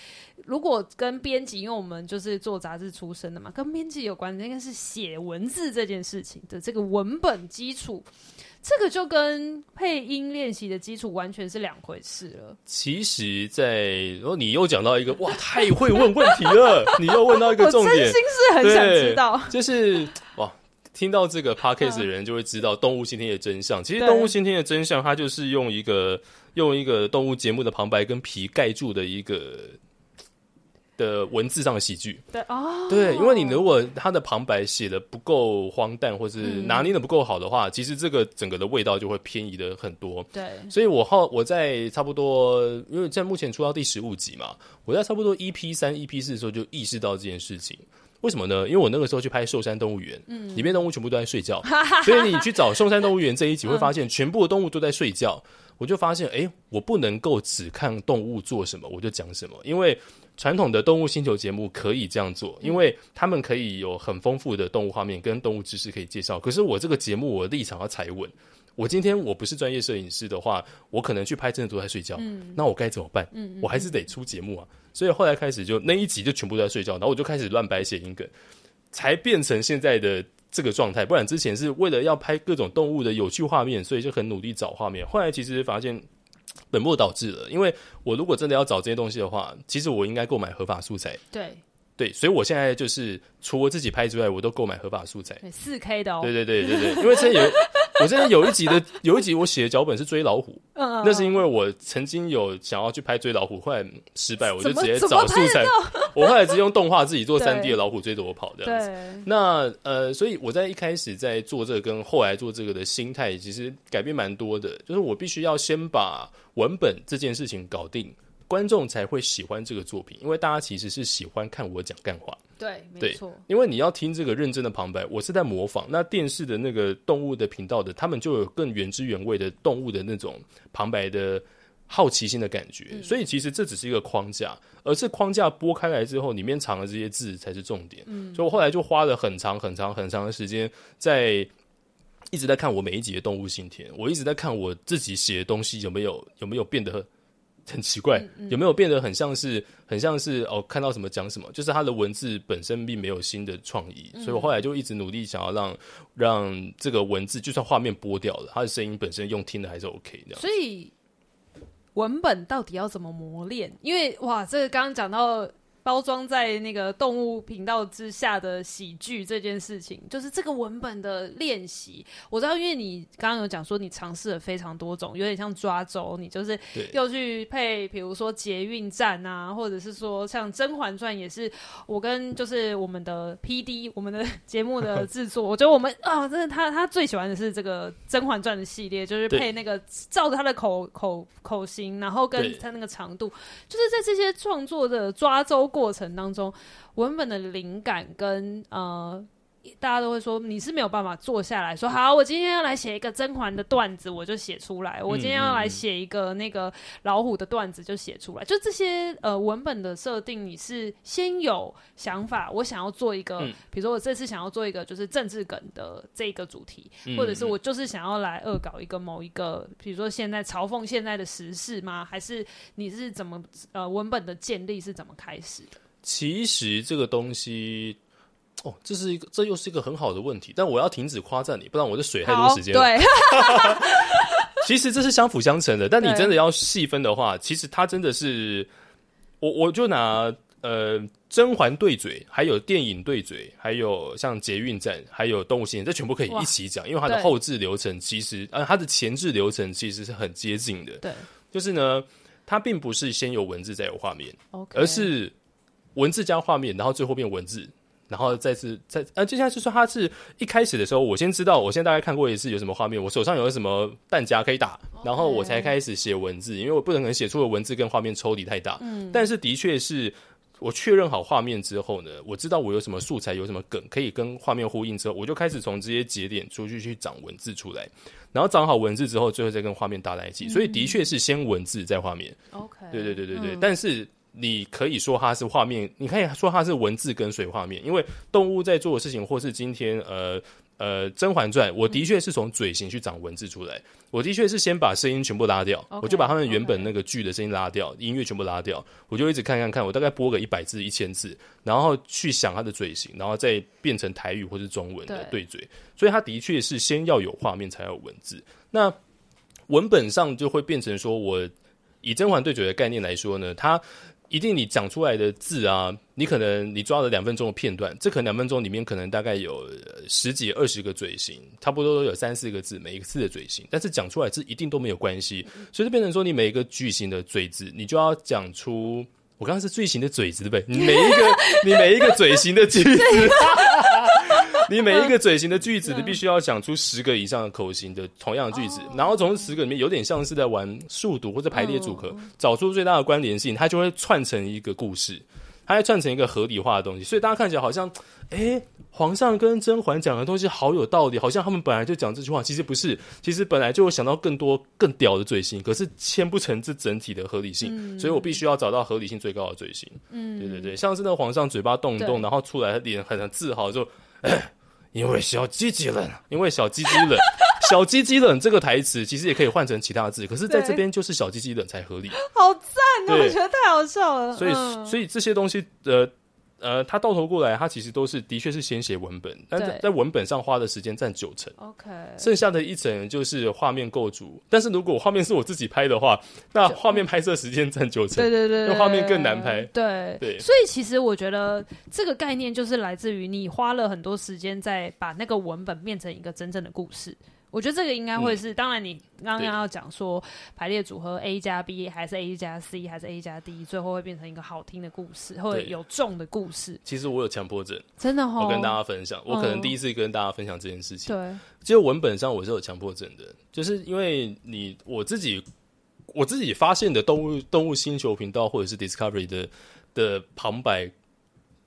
如果跟编辑，因为我们就是做杂志出身的嘛，跟编辑有关的应该是写文字这件事情的这个文本基础。这个就跟配音练习的基础完全是两回事了。其实在，在然后你又讲到一个哇，太会问问题了，(laughs) 你又问到一个重点，我真心是很想知道。就是哇，听到这个 podcast 的人就会知道动物先天的真相。其实动物先天的真相，它就是用一个用一个动物节目的旁白跟皮盖住的一个。的文字上的喜剧，对哦，对，因为你如果他的旁白写的不够荒诞，或是拿捏的不够好的话，嗯、其实这个整个的味道就会偏移的很多。对，所以我后我在差不多，因为在目前出到第十五集嘛，我在差不多 EP 三、EP 四的时候就意识到这件事情。为什么呢？因为我那个时候去拍《寿山动物园》，嗯，里面动物全部都在睡觉，(laughs) 所以你去找《寿山动物园》这一集，(laughs) 会发现全部的动物都在睡觉。嗯、我就发现，哎、欸，我不能够只看动物做什么，我就讲什么，因为。传统的动物星球节目可以这样做，因为他们可以有很丰富的动物画面跟动物知识可以介绍。可是我这个节目，我的立场要踩稳。我今天我不是专业摄影师的话，我可能去拍真的都在睡觉。嗯，那我该怎么办？嗯，嗯，我还是得出节目啊。所以后来开始就那一集就全部都在睡觉，然后我就开始乱掰谐音梗，才变成现在的。这个状态，不然之前是为了要拍各种动物的有趣画面，所以就很努力找画面。后来其实发现本末倒置了，因为我如果真的要找这些东西的话，其实我应该购买合法素材。对对，所以我现在就是除我自己拍之外，我都购买合法素材，四 K 的哦。对对对对对，因为之前有。我现在有一集的有一集我写的脚本是追老虎，嗯，那是因为我曾经有想要去拍追老虎，后来失败，我就直接找素材，(laughs) 我后来直接用动画自己做三 D 的老虎追着我跑这样子。那呃，所以我在一开始在做这个跟后来做这个的心态，其实改变蛮多的，就是我必须要先把文本这件事情搞定。观众才会喜欢这个作品，因为大家其实是喜欢看我讲干话。对，没错。因为你要听这个认真的旁白，我是在模仿。那电视的那个动物的频道的，他们就有更原汁原味的动物的那种旁白的好奇心的感觉。嗯。所以其实这只是一个框架，而是框架拨开来之后，里面藏的这些字才是重点。嗯。所以我后来就花了很长很长很长的时间，在一直在看我每一集的动物信天，我一直在看我自己写的东西有没有有没有变得。很奇怪，嗯嗯，有没有变得很像是很像是哦？看到什么讲什么，就是他的文字本身并没有新的创意，嗯，所以我后来就一直努力想要让让这个文字，就算画面剥掉了，他的声音本身用听的还是 OK 的。所以文本到底要怎么磨练？因为哇，这个刚刚讲到。包装在那个动物频道之下的喜剧这件事情，就是这个文本的练习。我知道，因为你刚刚有讲说你尝试了非常多种，有点像抓周，你就是又去配，比如说捷运站啊，或者是说像《甄嬛传》也是我跟就是我们的 PD，我们的 (laughs) 节目的制作，我觉得我们啊，真的他他最喜欢的是这个《甄嬛传》的系列，就是配那个照着他的口口口型，然后跟他那个长度，就是在这些创作的抓周过程当中，文本的灵感跟呃，大家都会说你是没有办法坐下来说好，我今天要来写一个甄嬛的段子，我就写出来；我今天要来写一个那个老虎的段子，就写出来。就这些呃文本的设定，你是先有想法，我想要做一个，比如说我这次想要做一个就是政治梗的这个主题，或者是我就是想要来恶搞一个某一个，比如说现在嘲讽现在的时事吗？还是你是怎么呃文本的建立是怎么开始的？其实这个东西，哦，这是一个，这又是一个很好的问题。但我要停止夸赞你，不然我的水太多时间了。对，(laughs) 其实这是相辅相成的。但你真的要细分的话，其实它真的是，我我就拿呃甄嬛对嘴，还有电影对嘴，还有像捷运站，还有动物信天，这全部可以一起讲，因为它的后置流程其实呃它的前置流程其实是很接近的。对，就是呢，它并不是先有文字再有画面.而是。文字加画面，然后最后变文字，然后再次再呃，接下来就说他是一开始的时候，我先知道，我先大概看过一次有什么画面，我手上有什么弹夹可以打，然后我才开始写文字，因为我不能写出的文字跟画面抽离太大。嗯，但是的确是我确认好画面之后呢，我知道我有什么素材，有什么梗可以跟画面呼应之后，我就开始从这些节点出去去长文字出来，然后长好文字之后，最后再跟画面搭在一起。所以的确是先文字再画面。OK，对对对对对，但是。你可以说它是画面，你可以说它是文字跟随画面，因为动物在做的事情，或是今天呃呃《甄嬛传》，我的确是从嘴型去长文字出来，我的确是先把声音全部拉掉，okay, 我就把他们原本那个剧的声音拉掉.音乐全部拉掉，我就一直看看看，我大概播个一百字、一千字，然后去想它的嘴型，然后再变成台语或是中文的对嘴，对，所以它的确是先要有画面才有文字，那文本上就会变成说，我以甄嬛对嘴的概念来说呢，它。一定，你讲出来的字啊，你可能你抓了两分钟的片段，这可能两分钟里面可能大概有十几二十个嘴型，差不多都有三四个字，每一个字的嘴型，但是讲出来字一定都没有关系，所以就变成说，你每一个句型的嘴字，你就要讲出，我刚刚是句型的嘴字对不对？你每一个你每一个嘴型的句子。(laughs) (laughs) 你每一个嘴型的句子，(laughs) 你必须要想出十个以上的口型的同样的句子，然后从十个里面有点像是在玩数独或者排列组合，找出最大的关联性，它就会串成一个故事，它会串成一个合理化的东西。所以大家看起来好像，诶，皇上跟甄嬛讲的东西好有道理，好像他们本来就讲这句话，其实不是，其实本来就有想到更多更屌的嘴型，可是牵不成这整体的合理性，所以我必须要找到合理性最高的嘴型。嗯，对对对，像是那个皇上嘴巴动一动，然后出来脸很很自豪就。因为小鸡鸡冷，因为小鸡鸡冷，(laughs) 小鸡鸡冷这个台词其实也可以换成其他字，可是在这边就是小鸡鸡冷才合理。好赞哦！我觉得太好笑了。所以，嗯、所以这些东西的呃，他到头过来，他其实都是的确是先写文本，但在在文本上花的时间占九成，OK，剩下的一成就是画面构筑。但是如果画面是我自己拍的话，(laughs) 那画面拍摄时间占九成，对对对，那画面更难拍，对对。所以其实我觉得这个概念就是来自于你花了很多时间在把那个文本变成一个真正的故事。我觉得这个应该会是，嗯、当然你刚刚要讲说排列组合 A 加 B 还是 A 加 C 还是 A 加 D，最后会变成一个好听的故事，或者有重的故事。其实我有强迫症，真的哈、哦。我跟大家分享，我可能第一次跟大家分享这件事情。对、嗯，其实文本上我是有强迫症的，就是因为你我自己我自己发现的动物动物星球频道或者是 Discovery 的的旁白。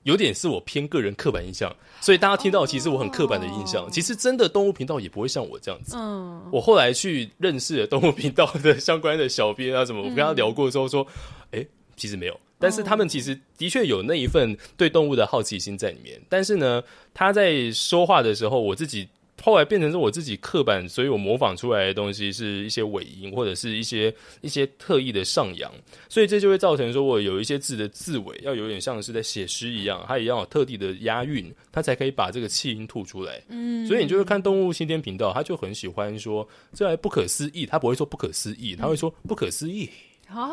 有点是我偏个人刻板印象，所以大家听到其实我很刻板的印象。Oh. 其实真的动物频道也不会像我这样子。嗯，我后来去认识了动物频道的相关的小编啊什么，我跟他聊过之后说，哎、欸，其实没有，但是他们其实的确有那一份对动物的好奇心在里面。但是呢，他在说话的时候，我自己。后来变成是我自己刻板，所以我模仿出来的东西是一些尾音或者是一些一些特意的上扬，所以这就会造成说我有一些字的字尾要有点像是在写诗一样，它也要有特地的押韵，它才可以把这个气音吐出来。嗯，所以你就会看动物新天频道，他就很喜欢说这还不可思议，他不会说不可思议，他会说不可思议。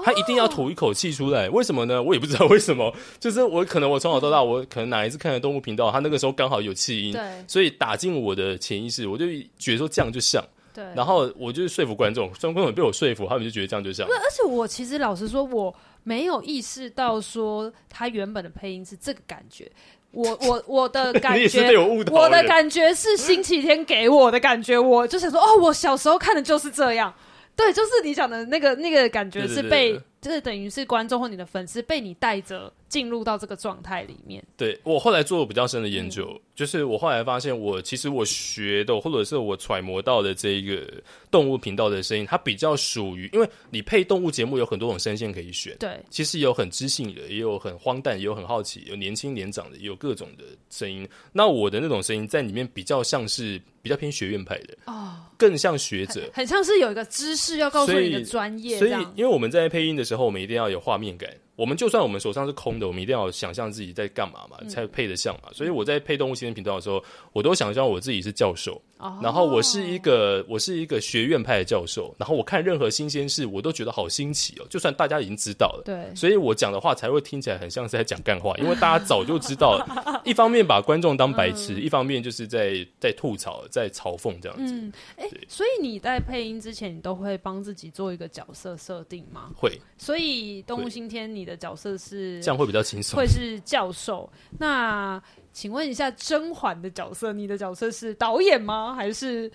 他一定要吐一口气出来，为什么呢？我也不知道为什么。(laughs) 就是我可能我从小到大，我可能哪一次看的动物频道，他那个时候刚好有气音，对，所以打进我的潜意识，我就觉得说这样就像。对，然后我就说服观众，观众被我说服，他们就觉得这样就像。而且我其实老实说，我没有意识到说他原本的配音是这个感觉。我我 (laughs) 我的感觉，我，我的感觉是星期天给我的感觉，我就想说，哦，我小时候看的就是这样。对，就是你讲的那个那个感觉是被，对对对，就是等于是观众或你的粉丝被你带着进入到这个状态里面。对，我后来做了比较深的研究，嗯，就是我后来发现，我其实我学的或者是我揣摩到的这一个动物频道的声音，它比较属于，因为你配动物节目有很多种声线可以选。对，其实有很知性的，也有很荒诞，也有很好奇，有年轻年长的，也有各种的声音。那我的那种声音在里面比较像是。比较偏学院派的哦，更像学者很，很像是有一个知识要告诉你的专业。所以，因为我们在配音的时候，我们一定要有画面感。我们就算我们手上是空的，我们一定要想象自己在干嘛嘛，才配得像嘛。所以我在配动物新闻频道的时候，我都想象我自己是教授，然后我是一个我是一个学院派的教授，然后我看任何新鲜事，我都觉得好新奇哦。就算大家已经知道了，对，所以我讲的话才会听起来很像是在讲干话，因为大家早就知道了。(laughs) 一方面把观众当白痴，一方面就是在在吐槽、在嘲讽这样子。嗯，哎，所以你在配音之前，你都会帮自己做一个角色设定吗？会。所以动物新天你。的角色是这样会比较轻松，会是教授。那请问一下，甄嬛的角色，你的角色是导演吗？还是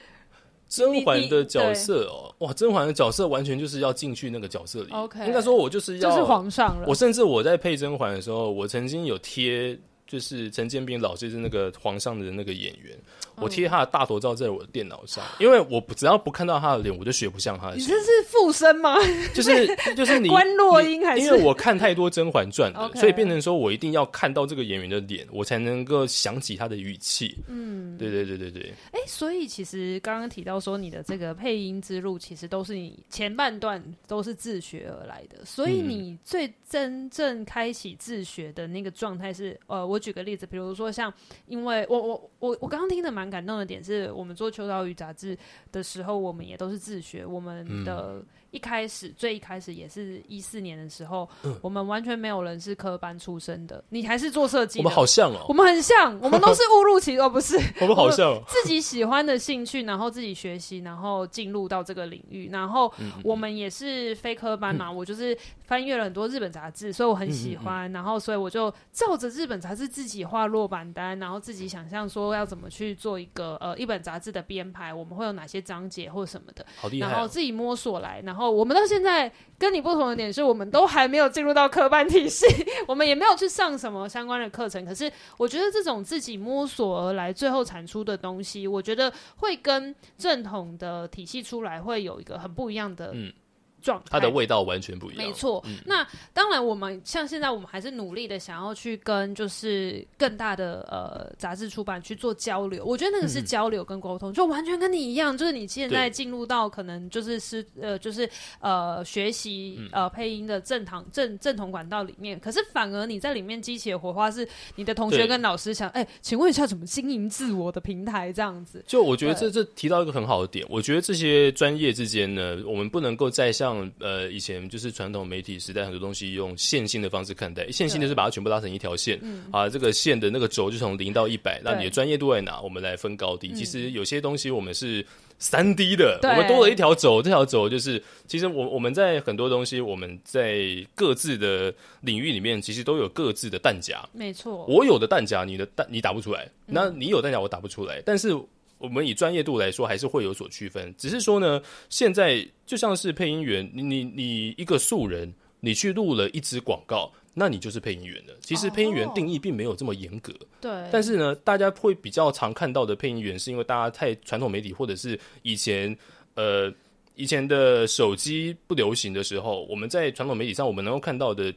甄嬛的角色哦？哇，甄嬛的角色完全就是要进去那个角色里。OK，应该说我就是要就是皇上了。我甚至我在配甄嬛的时候，我曾经有贴，就是陈建斌老师是那个皇上的那个演员。我贴他的大头照在我的电脑上，因为我只要不看到他的脸，我就学不像他的。你这是附身吗？就是 (laughs) 就是你关落音还是？因为我看太多《甄嬛传》了，所以变成说我一定要看到这个演员的脸，我才能够想起他的语气。嗯，对对对对对。哎、欸，所以其实刚刚提到说你的这个配音之路，其实都是你前半段都是自学而来的。所以你最真正开启自学的那个状态是，呃，我举个例子，比如说像，因为我我我我刚刚听的蛮感动的点是，我们做《秋刀鱼》杂志的时候，我们也都是自学。我们的一开始，嗯、最一开始也是一四年的时候，嗯，我们完全没有人是科班出身的。你还是做设计，我们好像哦，我们很像，我们都是误入歧途，哦，不是，(laughs) 我们好像，哦，自己喜欢的兴趣，然后自己学习，然后进入到这个领域。然后我们也是非科班嘛，嗯，我就是翻阅了很多日本杂志，所以我很喜欢。嗯嗯嗯，然后，所以我就照着日本杂志自己画落版单，然后自己想象说要怎么去做。一个呃，一本杂志的编排，我们会有哪些章节或什么的，好厉害哦，然后自己摸索来。然后我们到现在跟你不同的点是，我们都还没有进入到科班体系，(laughs) 我们也没有去上什么相关的课程。可是我觉得这种自己摸索而来，最后产出的东西，我觉得会跟正统的体系出来会有一个很不一样的。嗯状态，它的味道完全不一样。没错，嗯、那当然，我们像现在，我们还是努力的想要去跟就是更大的呃杂志出版去做交流。我觉得那个是交流跟沟通，嗯、就完全跟你一样，就是你现在进入到可能就是是呃就是呃学习呃配音的正堂正正统管道里面。可是反而你在里面激起的火花是你的同学跟老师想，哎，请问一下怎么经营自我的平台这样子？就我觉得这这提到一个很好的点，我觉得这些专业之间呢，我们不能够再像。呃，以前就是传统媒体时代，很多东西用线性的方式看待，线性就是把它全部拉成一条线，嗯，啊，这个线的那个轴就从零到一百，那你的专业度在哪？我们来分高低。其实有些东西我们是三 D 的，我们多了一条轴，这条轴就是，其实我我们在很多东西，我们在各自的领域里面，其实都有各自的弹夹，没错。我有的弹夹，你的弹你打不出来，那你有弹夹，我打不出来，但是。我们以专业度来说，还是会有所区分。只是说呢，现在就像是配音员，你你你一个素人，你去录了一支广告，那你就是配音员了。其实配音员定义并没有这么严格。对。但是呢，大家会比较常看到的配音员，是因为大家太传统媒体，或者是以前呃以前的手机不流行的时候，我们在传统媒体上，我们能够看到的。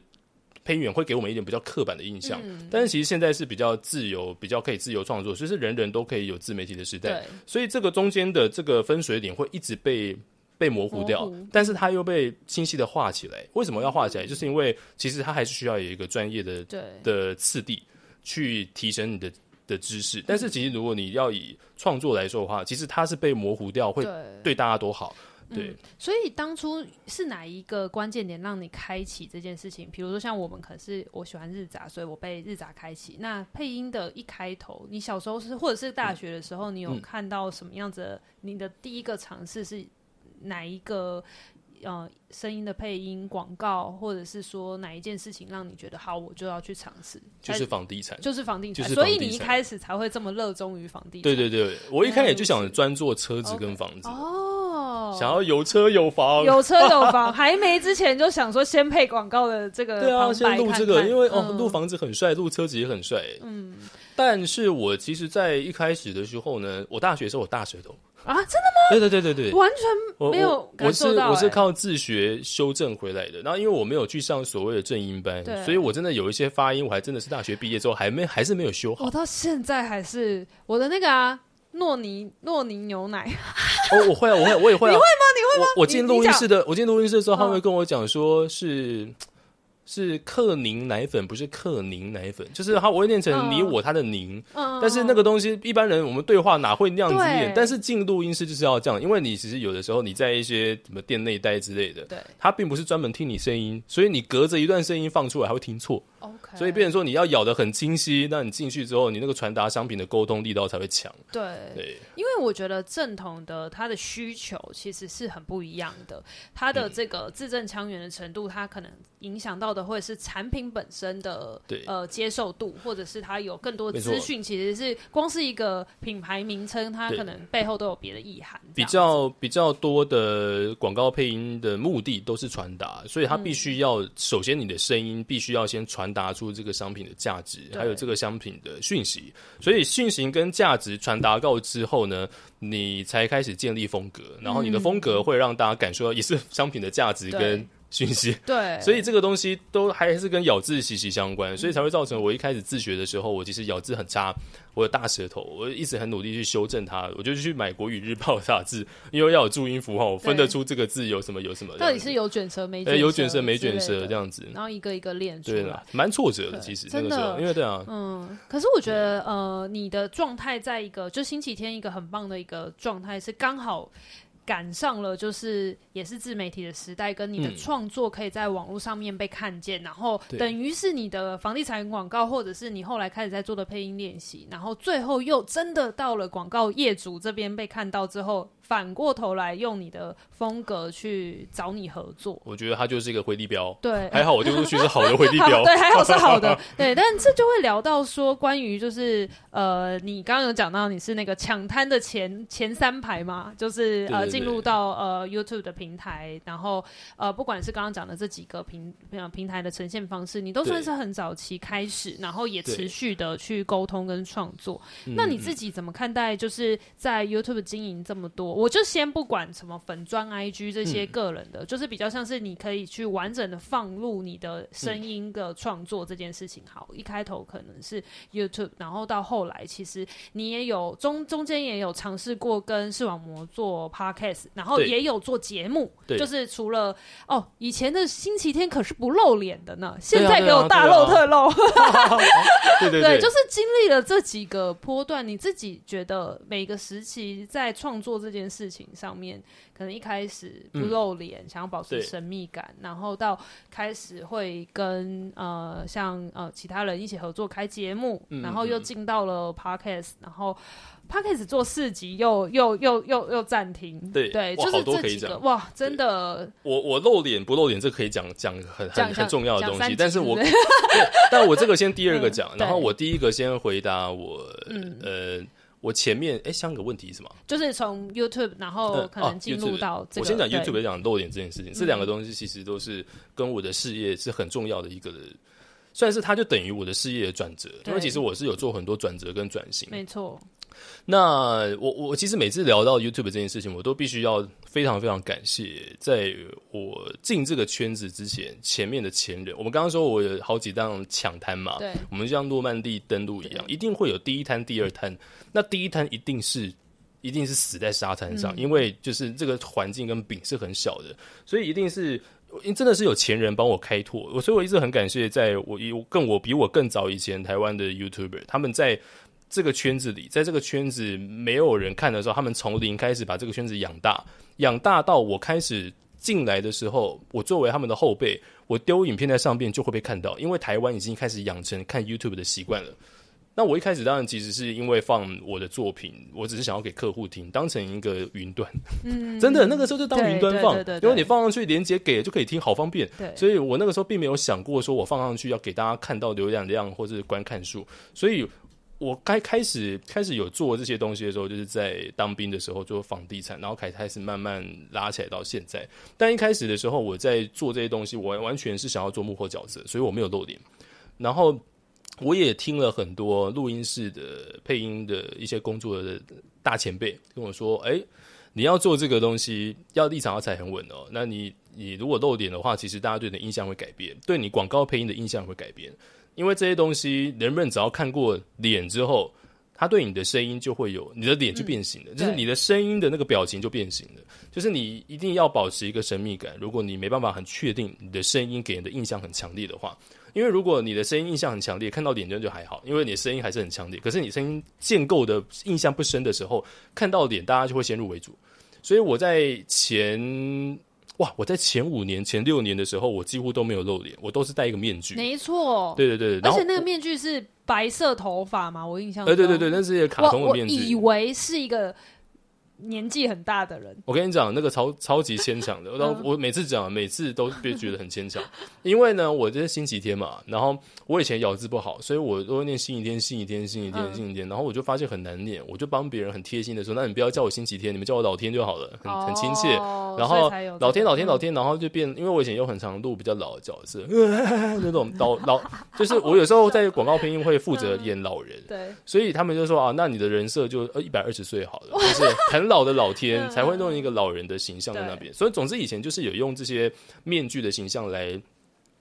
配音员会给我们一点比较刻板的印象，嗯、但是其实现在是比较自由、比较可以自由创作，所以是人人都可以有自媒体的时代。所以这个中间的这个分水岭会一直被被模糊掉，但是它又被清晰的画起来。为什么要画起来？就是因为其实它还是需要有一个专业的的次第去提升你的的知识。但是其实如果你要以创作来说的话，其实它是被模糊掉，会对大家都好。对、嗯，所以当初是哪一个关键点让你开启这件事情？比如说像我们，可是我喜欢日杂，所以我被日杂开启。那配音的一开头，你小时候是或者是大学的时候，你有看到什么样子的？嗯、你的第一个尝试是哪一个？呃，声音的配音广告，或者是说哪一件事情让你觉得好，我就要去尝试？就是房地产，就是房地产，所以你一开始才会这么热衷于房地产。对对对，我一开始就想专做车子跟房子。哦。想要有车有房，有车有房，(laughs) 还没之前就想说先配广告的这个，对啊，先录这个，因为哦，录房子很帅，录车子也很帅，嗯。但是我其实，在一开始的时候呢，我大学的时候我大舌头啊，真的吗？对对对对对，完全没有感受到。我是我是靠自学修正回来的。然后因为我没有去上所谓的正音班，所以我真的有一些发音，我还真的是大学毕业之后还没还是没有修好。我到现在还是我的那个啊。诺尼诺尼牛奶，哦，我会啊，我会，我也会啊。(laughs) 你会吗？你会吗？我进录音室的，我进录音室的时候，他会跟我讲说是。是克宁奶粉，不是克宁奶粉，就是它我会念成你我他的宁，嗯、但是那个东西一般人我们对话哪会那样子念？但是进录音室就是要这样，因为你其实有的时候你在一些什么店内待之类的，对，他并不是专门听你声音，所以你隔着一段声音放出来还会听错所以变成说你要咬得很清晰，那你进去之后，你那个传达商品的沟通力道才会强，对对，因为我觉得正统的它的需求其实是很不一样的，它的这个字正腔圆的程度，它可能影响到的会是产品本身的呃接受度，或者是它有更多资讯，其实是光是一个品牌名称，它可能背后都有别的意涵。比较比较多的广告配音的目的都是传达，所以它必须要、嗯、首先你的声音必须要先传达出这个商品的价值，还有这个商品的讯息。所以讯息跟价值传达够之后呢，你才开始建立风格，然后你的风格会让大家感受到也是商品的价值跟。讯息 (laughs) 对，所以这个东西都还是跟咬字息息相关，所以才会造成我一开始自学的时候，我其实咬字很差，我有大舌头，我一直很努力去修正它。我就去买国语日报杂志，因为要有注音符号，我分得出这个字有什么有什么。到底是有卷舌没卷舌？有卷舌没卷舌这样子，然后一个一个练出来，对，蛮挫折的。其实真的，因为对啊，嗯，可是我觉得呃，你的状态在一个就星期天一个很棒的一个状态是刚好。赶上了，就是也是自媒体的时代，跟你的创作可以在网络上面被看见，嗯、然后等于是你的房地产广告，或者是你后来开始在做的配音练习，然后最后又真的到了广告业主这边被看到之后。反过头来用你的风格去找你合作，我觉得他就是一个回力标。对，还好我丢出去是好的回力 (laughs) 标。对，还好是好的。(laughs) 对，但这就会聊到说，关于就是呃，你刚刚有讲到你是那个抢滩的前前三排嘛，就是呃，进入到呃 YouTube 的平台，然后呃不管是刚刚讲的这几个平平台的呈现方式，你都算是很早期开始，然后也持续的去沟通跟创作。那你自己怎么看待？就是在 YouTube 经营这么多，我就先不管什么粉砖、IG 这些个人的，嗯，就是比较像是你可以去完整的放入你的声音的创作这件事情。好，一开头可能是 YouTube，然后到后来，其实你也有中中间也有尝试过跟视网膜做 Podcast，然后也有做节目，就是除了哦，以前的星期天可是不露脸的呢，现在给我大露特露，对 (laughs) 对。对，就是经历了这几个波段，你自己觉得每个时期在创作这件事情上面，可能一开始不露脸，嗯，想要保持神秘感，然后到开始会跟呃像呃其他人一起合作开节目，嗯，然后又进到了 Podcast，然后 Podcast 做四集又又又又又暂停，对对，就是这几个哇，真的，我我露脸不露脸，这可以讲讲很很很重要的东西，但是我 (laughs) 但我这个先第二个讲，嗯，然后我第一个先回答我，嗯，呃。我前面哎，三个问题是什么？就是从 YouTube，然后可能进入到、这个嗯啊、我先讲 YouTube 讲露脸这件事情，这两个东西其实都是跟我的事业是很重要的一个，算是它就等于我的事业的转折，因为其实我是有做很多转折跟转型，没错。那我我其实每次聊到 YouTube 这件事情，我都必须要非常非常感谢，在我进这个圈子之前，前面的前人。我们刚刚说我有好几档抢滩嘛，对，我们就像诺曼底登陆一样，一定会有第一滩、第二滩。那第一滩一定是一定是死在沙滩上，嗯，因为就是这个环境跟饼是很小的，所以一定是因真的是有前人帮我开拓。我所以我一直很感谢，在我有更我比我更早以前台湾的 YouTuber，他们在。这个圈子里，在这个圈子没有人看的时候，他们从零开始把这个圈子养大，养大到我开始进来的时候，我作为他们的后辈，我丢影片在上面就会被看到，因为台湾已经开始养成看 YouTube 的习惯了。那我一开始当然其实是因为放我的作品，我只是想要给客户听，当成一个云端，嗯，真的那个时候就当云端放，因为你放上去连接给就可以听，好方便。对，所以我那个时候并没有想过说我放上去要给大家看到流量量或者观看数，所以。我该开始开始有做这些东西的时候，就是在当兵的时候做房地产，然后开开始慢慢拉起来到现在。但一开始的时候，我在做这些东西，我完全是想要做幕后角色，所以我没有露脸。然后我也听了很多录音室的配音的一些工作的大前辈跟我说：“哎，你要做这个东西，要立场要踩很稳哦。那你你如果露脸的话，其实大家对你的印象会改变，对你广告配音的印象会改变。”因为这些东西，人们只要看过脸之后，他对你的声音就会有，你的脸就变形了，嗯，就是你的声音的那个表情就变形了。就是你一定要保持一个神秘感。如果你没办法很确定你的声音给人的印象很强烈的话，因为如果你的声音印象很强烈，看到脸就就还好，因为你的声音还是很强烈。可是你声音建构的印象不深的时候，看到脸大家就会先入为主。所以我在前。哇！我在前五年、前六年的时候，我几乎都没有露脸，我都是戴一个面具。没错，对对对，而且那个面具是白色头发嘛，我印象哎。对对对对，那是一个卡通的面具。我，我以为是一个。年纪很大的人，我跟你讲，那个超超级牵强的。(laughs) 我我每次讲，每次都别觉得很牵强，(laughs) 因为呢，我这是星期天嘛，然后我以前咬字不好，所以我都会念星期天、星期天、星期天、星期天，然后我就发现很难念，我就帮别人很贴心的说，那你不要叫我星期天，你们叫我老天就好了，很很亲切。然后老天、老天、老天，然后就变，因为我以前有很长度比较老的角色，那种老老，就是我有时候在广告配音会负责 (laughs) 演老人，对，所以他们就说啊，那你的人设就呃一百二十岁好了，就是很。老的老天才会弄一个老人的形象在那边，所以总之以前就是有用这些面具的形象来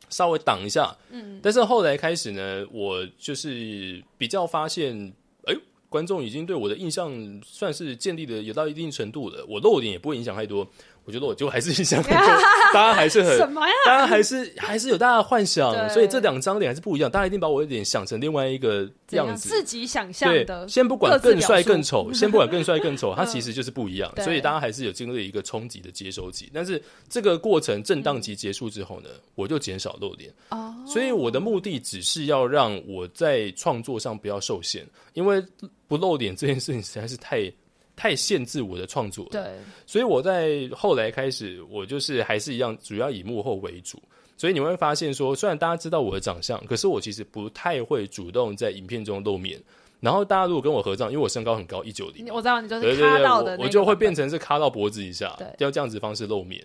稍微挡一下，嗯，但是后来开始呢，我就是比较发现，哎，观众已经对我的印象算是建立的有到一定程度了，我露脸也不会影响太多。我觉得我就还是印象很 (laughs) 多，大家还是很，(laughs) 什么呀？大家还是还是有大家的幻想，所以这两张脸还是不一样。大家一定把我的脸想成另外一个样子，自己想象的。(laughs) 先不管更帅更丑，先不管更帅更丑，它其实就是不一样。所以大家还是有经历一个冲击的接收期。但是这个过程震荡期结束之后呢，我就减少露脸。哦，所以我的目的只是要让我在创作上不要受限，因为不露脸这件事情实在是太。太限制我的创作了，对，所以我在后来开始，我就是还是一样，主要以幕后为主。所以你会发现说，虽然大家知道我的长相，可是我其实不太会主动在影片中露面。然后大家如果跟我合照，因为我身高很高，一九零，我知道你就是卡到的，我就会变成是卡到脖子以下，对，要这样子方式露面。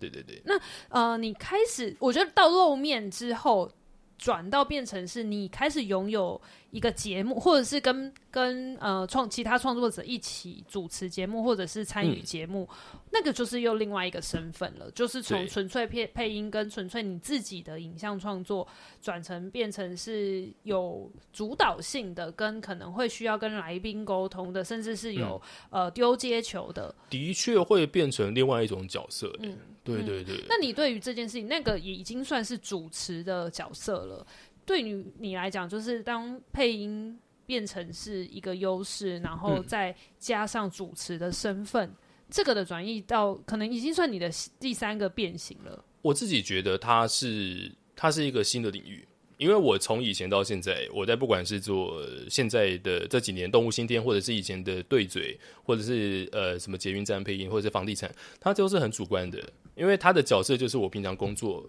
对对对。那呃，你开始，我觉得到露面之后，转到变成是你开始拥有。一个节目，或者是跟跟呃创其他创作者一起主持节目，或者是参与节目，嗯，那个就是又另外一个身份了，就是从纯粹配配音跟纯粹你自己的影像创作，转成变成是有主导性的，跟可能会需要跟来宾沟通的，甚至是有、嗯、呃丢接球的，的确会变成另外一种角色。嗯，对对对。那你对于这件事情，那个也已经算是主持的角色了。对你你来讲，就是当配音变成是一个优势，然后再加上主持的身份，嗯、这个的转移到可能已经算你的第三个变形了。我自己觉得它是它是一个新的领域，因为我从以前到现在，我在不管是做现在的这几年动物新天，或者是以前的对嘴，或者是呃什么捷运站配音，或者是房地产，它都是很主观的，因为它的角色就是我平常工作。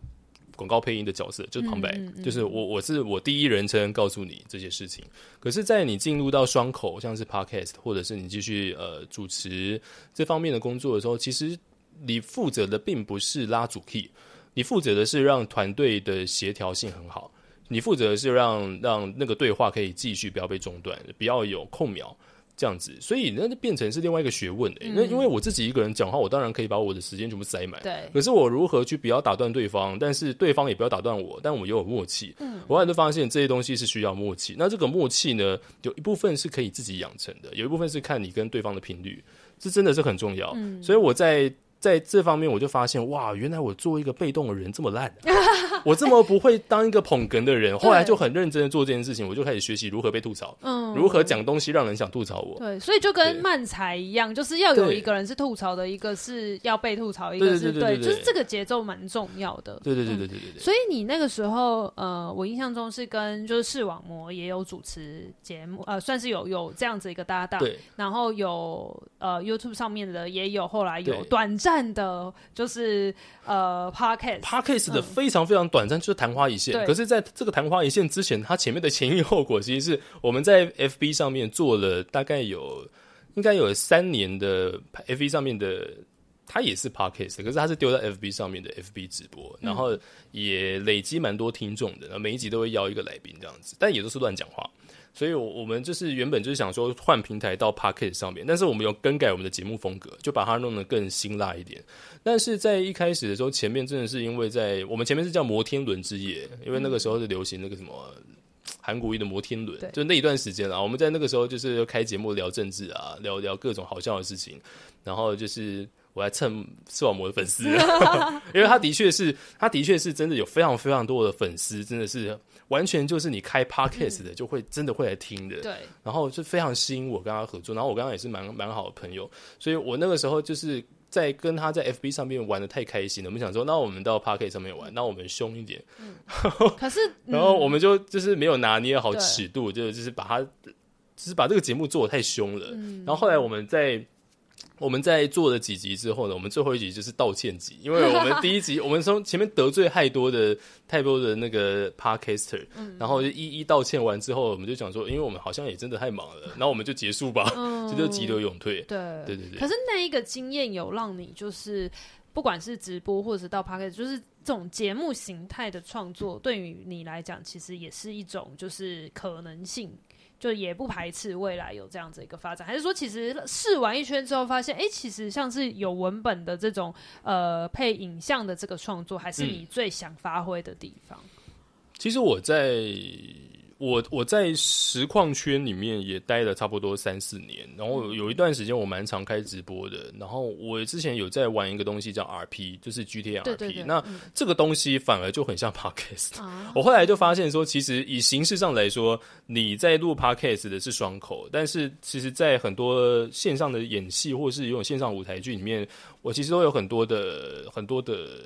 广告配音的角色就是旁白，嗯嗯嗯，就是我，我是我第一人称告诉你这些事情。可是，在你进入到双口，像是 Podcast，或者是你继续呃主持这方面的工作的时候，其实你负责的并不是拉主 key，你负责的是让团队的协调性很好，你负责的是让让那个对话可以继续，不要被中断，不要有空秒。这样子，所以那就变成是另外一个学问、欸嗯、那因为我自己一个人讲话，我当然可以把我的时间全部塞满。对。可是我如何去不要打断对方，但是对方也不要打断我，但我们又有默契。嗯。我后来就发现这些东西是需要默契。那这个默契呢，有一部分是可以自己养成的，有一部分是看你跟对方的频率，这真的是很重要。嗯。所以我在。在这方面，我就发现哇，原来我做一个被动的人这么烂、啊，(laughs) 我这么不会当一个捧哏的人。(laughs) 后来就很认真的做这件事情，我就开始学习如何被吐槽，嗯，如何讲东西让人想吐槽我。对，所以就跟漫才一样，就是要有一个人是吐槽的，一个是要被吐槽，一个是对，就是这个节奏蛮重要的。对对对对对对，对。所以你那个时候，呃，我印象中是跟就是视网膜也有主持节目，呃，算是有有这样子一个搭档。对。然后有呃 YouTube 上面的也有，后来有短暂。的，就是呃，Podcast，Podcast 的非常非常短暂，就是昙花一现。可是，在这个昙花一现之前，它前面的前因后果，其实是我们在 FB 上面做了大概有应该有三年的 FB 上面的，它也是 Podcast，可是它是丢在 FB 上面的 FB 直播，然后也累积蛮多听众的，然后每一集都会邀一个来宾这样子，但也都是乱讲话。所以，我我们就是原本就是想说换平台到 p o c k e t 上面，但是我们有更改我们的节目风格，就把它弄得更辛辣一点。但是在一开始的时候，前面真的是因为在我们前面是叫摩天轮之夜，因为那个时候是流行那个什么韩国瑜的摩天轮，就那一段时间啊，我们在那个时候就是开节目聊政治啊，聊聊各种好笑的事情，然后就是。我还蹭视网膜的粉丝，(laughs) 因为他的确是，他的确是真的有非常非常多的粉丝，真的是完全就是你开 podcast 的就会真的会来听的。对，然后就非常吸引我跟他合作，然后我刚刚也是蛮蛮好的朋友，所以我那个时候就是在跟他在 FB 上面玩的太开心了，我们想说，那我们到 podcast 上面玩，那我们凶一点。嗯，可是，(laughs) 然后我们就就是没有拿捏好尺度，就就是把他，就是把这个节目做的太凶了。然后后来我们在。我们在做了几集之后呢，我们最后一集就是道歉集，因为 (laughs) 我们第一集我们从前面得罪太多的太多的那个 podcaster，嗯，然后就一一道歉完之后，我们就想说，因为我们好像也真的太忙了，(laughs) 然后我们就结束吧，嗯、就就急流勇退。对对对对。可是那一个经验有让你就是不管是直播或者是到 podcast，就是这种节目形态的创作，对于你来讲，其实也是一种就是可能性。就也不排斥未来有这样子一个发展，还是说其实试完一圈之后发现，哎、欸，其实像是有文本的这种呃配影像的这个创作，还是你最想发挥的地方？嗯，其实我在。我我在实况圈里面也待了差不多三四年，然后有一段时间我蛮常开直播的。然后我之前有在玩一个东西叫 RP，就是 GTA RP。那这个东西反而就很像 (laughs) Podcast。啊。我后来就发现说，其实以形式上来说，你在录 Podcast 的是双口，但是其实，在很多线上的演戏或是有种线上舞台剧里面，我其实都有很多的很多的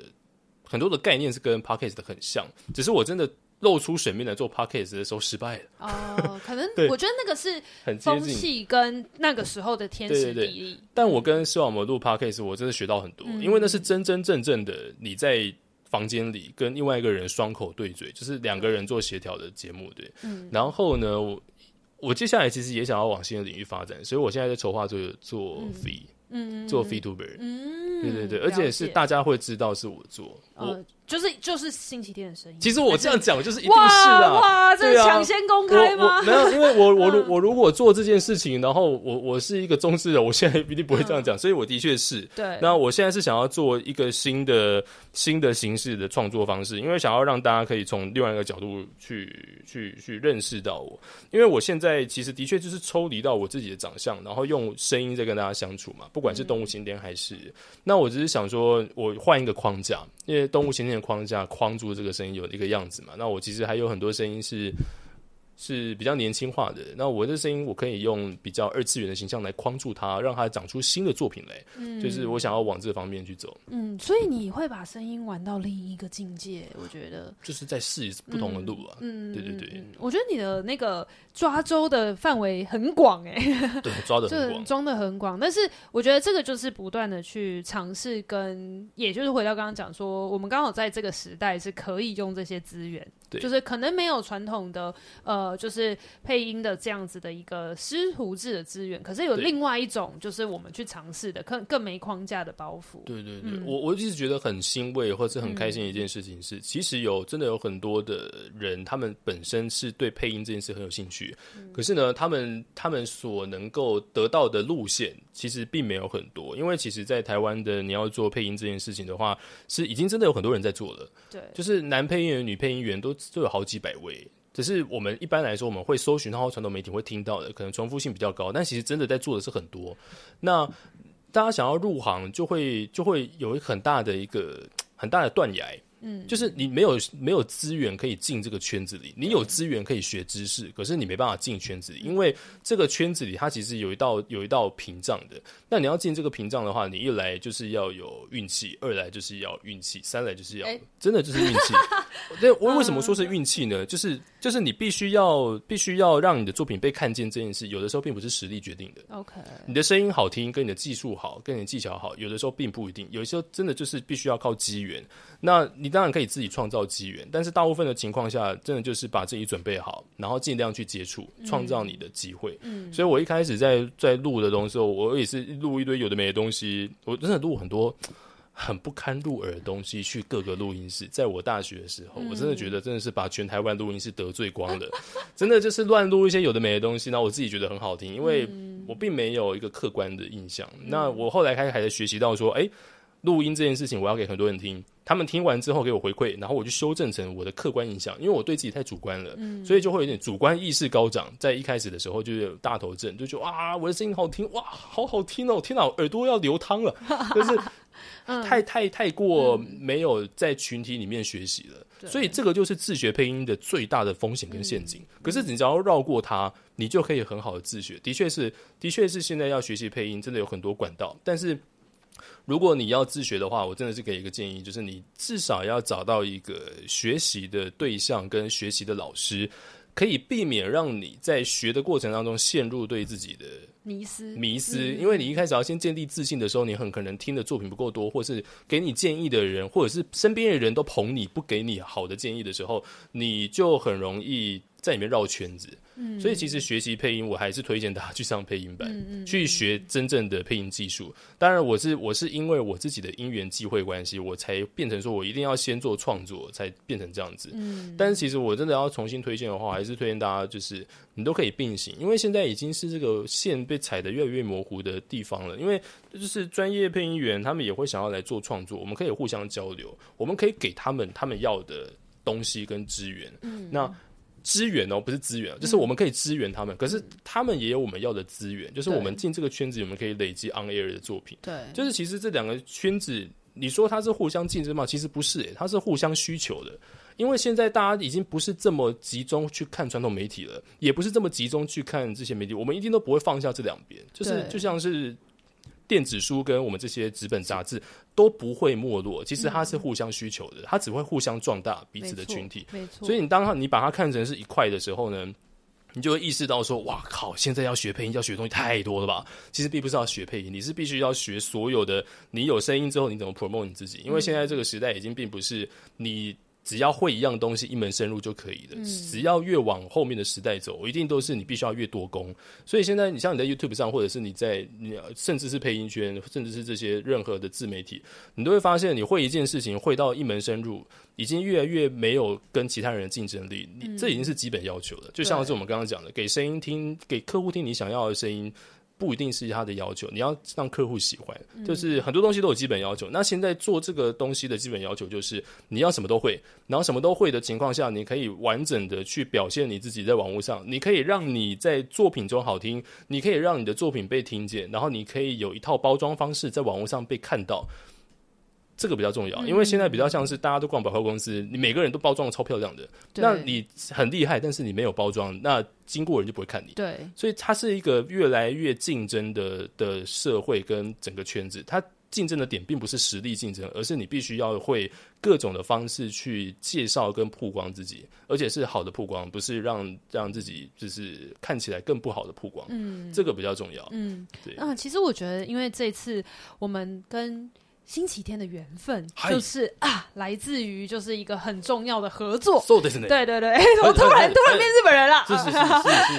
很多的概念是跟 Podcast 的很像，只是我真的。露出水面来做 podcast 的时候失败了。哦，可能 (laughs) 我觉得那个是风气跟那个时候的天时地利。但我跟视网膜录 podcast，我真的学到很多，嗯，因为那是真真正正的你在房间里跟另外一个人双口对嘴，就是两个人做协调的节目，对。嗯，然后呢，我接下来其实也想要往新的领域发展，所以我现在在筹划做做 V，嗯，做 VTuber，嗯，对对对，而且是大家会知道是我做，我。就是就是星期天的声音。其实我这样讲就是一定是的。哇，这是抢先公开吗？没有，因为我我 (laughs) 我如果做这件事情，然后我我是一个中之人，我现在一定不会这样讲，所以我的确是。对。那我现在是想要做一个新的新的形式的创作方式，因为想要让大家可以从另外一个角度去去去认识到我。因为我现在其实的确就是抽离到我自己的长相，然后用声音在跟大家相处嘛，不管是动物新天还是……那我只是想说，我换一个框架，因为动物新天。框架框住这个声音有一个样子嘛？那我其实还有很多声音是。是比较年轻化的，那我的声音我可以用比较二次元的形象来框住它，让它长出新的作品来。嗯，就是我想要往这方面去走。嗯，所以你会把声音玩到另一个境界，我觉得就是在试不同的路啊。嗯，对对对，嗯，我觉得你的那个抓周的范围很广哎，欸，(laughs) 对，抓的很广，装的很广。但是我觉得这个就是不断的去尝试，跟也就是回到刚刚讲说，我们刚好在这个时代是可以用这些资源。对，就是可能没有传统的呃，就是配音的这样子的一个师徒制的资源，可是有另外一种，就是我们去尝试的更更没框架的包袱。对对对，嗯、我我一直觉得很欣慰或是很开心的一件事情是，嗯、其实有真的有很多的人，他们本身是对配音这件事很有兴趣，嗯、可是呢，他们他们所能够得到的路线其实并没有很多，因为其实，在台湾的你要做配音这件事情的话，是已经真的有很多人在做了。对，就是男配音员、女配音员都。都有好几百位，只是我们一般来说，我们会搜寻到传统媒体会听到的，可能重复性比较高。但其实真的在做的是很多。那大家想要入行，就会就会有一很大的一个很大的断崖。嗯，就是你没有没有资源可以进这个圈子里，你有资源可以学知识，可是你没办法进圈子里，因为这个圈子里它其实有一道有一道屏障的。那你要进这个屏障的话，你一来就是要有运气，二来就是要运气，三来就是要、欸、真的就是运气。(laughs) 对，我为什么说是运气呢？就是就是你必须要必须要让你的作品被看见这件事，有的时候并不是实力决定的。OK，你的声音好听，跟你的技术好，跟你的技巧好，有的时候并不一定，有的时候真的就是必须要靠机缘。那你当然可以自己创造机缘，但是大部分的情况下，真的就是把自己准备好，然后尽量去接触，创造你的机会。嗯，所以我一开始在在录的东西，我也是录一堆有的没的东西，我真的录很多很不堪入耳的东西去各个录音室。在我大学的时候，我真的觉得真的是把全台湾录音室得罪光了，真的就是乱录一些有的没的东西，然后我自己觉得很好听，因为我并没有一个客观的印象。那我后来开始还在学习到说，哎，录音这件事情，我要给很多人听。他们听完之后给我回馈，然后我就修正成我的客观印象，因为我对自己太主观了，嗯、所以就会有点主观意识高涨。在一开始的时候就有大头症，就觉得哇，我的声音好听，哇，好好听哦，天哪，耳朵要流汤了，(laughs) 就是太太太过没有在群体里面学习了，嗯、所以这个就是自学配音的最大的风险跟陷阱。嗯、可是你只要绕过它，你就可以很好的自学。的确是，的确是，现在要学习配音真的有很多管道，但是。如果你要自学的话，我真的是给一个建议，就是你至少要找到一个学习的对象跟学习的老师，可以避免让你在学的过程当中陷入对自己的迷失。迷失，因为你一开始要先建立自信的时候，你很可能听的作品不够多，或是给你建议的人，或者是身边的人都捧你不给你好的建议的时候，你就很容易在里面绕圈子。嗯，所以其实学习配音，我还是推荐大家去上配音班，嗯嗯、去学真正的配音技术。当然，我是我是因为我自己的因缘际会关系，我才变成说我一定要先做创作，才变成这样子。嗯，但是其实我真的要重新推荐的话，还是推荐大家就是你都可以并行，因为现在已经是这个线被踩得越来越模糊的地方了。因为就是专业配音员他们也会想要来做创作，我们可以互相交流，我们可以给他们他们要的东西跟资源。嗯，那。资源哦，不是资源，就是我们可以支援他们，嗯、可是他们也有我们要的资源，就是我们进这个圈子，我们可以累积 on air 的作品。对，就是其实这两个圈子，你说它是互相竞争嘛？其实不是、欸，它是互相需求的。因为现在大家已经不是这么集中去看传统媒体了，也不是这么集中去看这些媒体，我们一定都不会放下这两边，就是就像是。电子书跟我们这些纸本杂志都不会没落，其实它是互相需求的，嗯、它只会互相壮大彼此的群体。没错，所以你当你把它看成是一块的时候呢，你就会意识到说：“哇靠！现在要学配音，要学的东西太多了吧？”其实并不是要学配音，你是必须要学所有的。你有声音之后，你怎么 promote 你自己？因为现在这个时代已经并不是你。只要会一样东西，一门深入就可以了。嗯、只要越往后面的时代走，一定都是你必须要越多功。所以现在，你像你在 YouTube 上，或者是你在你甚至是配音圈，甚至是这些任何的自媒体，你都会发现，你会一件事情，会到一门深入，已经越来越没有跟其他人的竞争力。你这已经是基本要求了。嗯、就像是我们刚刚讲的，给声音听，给客户听你想要的声音。不一定是他的要求，你要让客户喜欢，就是很多东西都有基本要求。嗯、那现在做这个东西的基本要求就是你要什么都会，然后什么都会的情况下，你可以完整的去表现你自己在网络上，你可以让你在作品中好听，你可以让你的作品被听见，然后你可以有一套包装方式在网络上被看到。这个比较重要，因为现在比较像是大家都逛百货公司，你每个人都包装的超漂亮的，那你很厉害，但是你没有包装，那经过人就不会看你。对，所以它是一个越来越竞争的的社会跟整个圈子，它竞争的点并不是实力竞争，而是你必须要会各种的方式去介绍跟曝光自己，而且是好的曝光，不是让让自己就是看起来更不好的曝光。嗯，这个比较重要。嗯，对。啊，其实我觉得，因为这次我们跟星期天的缘分就是啊，来自于就是一个很重要的合作。对对对，(laughs) 我突然突然变日本人了。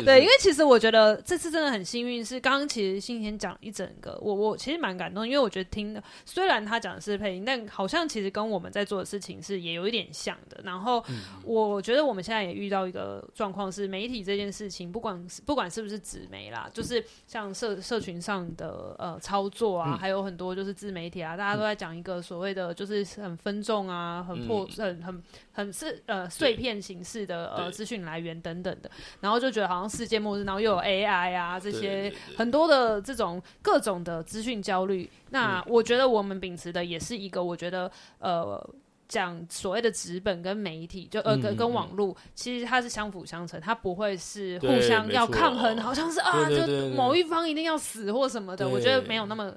对，因为其实我觉得这次真的很幸运，是刚刚其实星期天讲一整个，我我其实蛮感动，因为我觉得听的虽然他讲的是配音，但好像其实跟我们在做的事情是也有一点像的。然后我觉得我们现在也遇到一个状况是，媒体这件事情，不管不管是不是纸媒啦，就是像社社群上的呃操作啊，还有很多就是自媒体啊，大家。都在讲一个所谓的，就是很分众啊，很破，很很很是呃碎片形式的呃资讯来源等等的，然后就觉得好像世界末日，然后又有 AI 啊这些很多的这种各种的资讯焦虑。那我觉得我们秉持的也是一个，我觉得呃。讲所谓的纸本跟媒体，就呃跟跟网络，其实它是相辅相成，它不会是互相要抗衡，好像是啊，就某一方一定要死或什么的。我觉得没有那么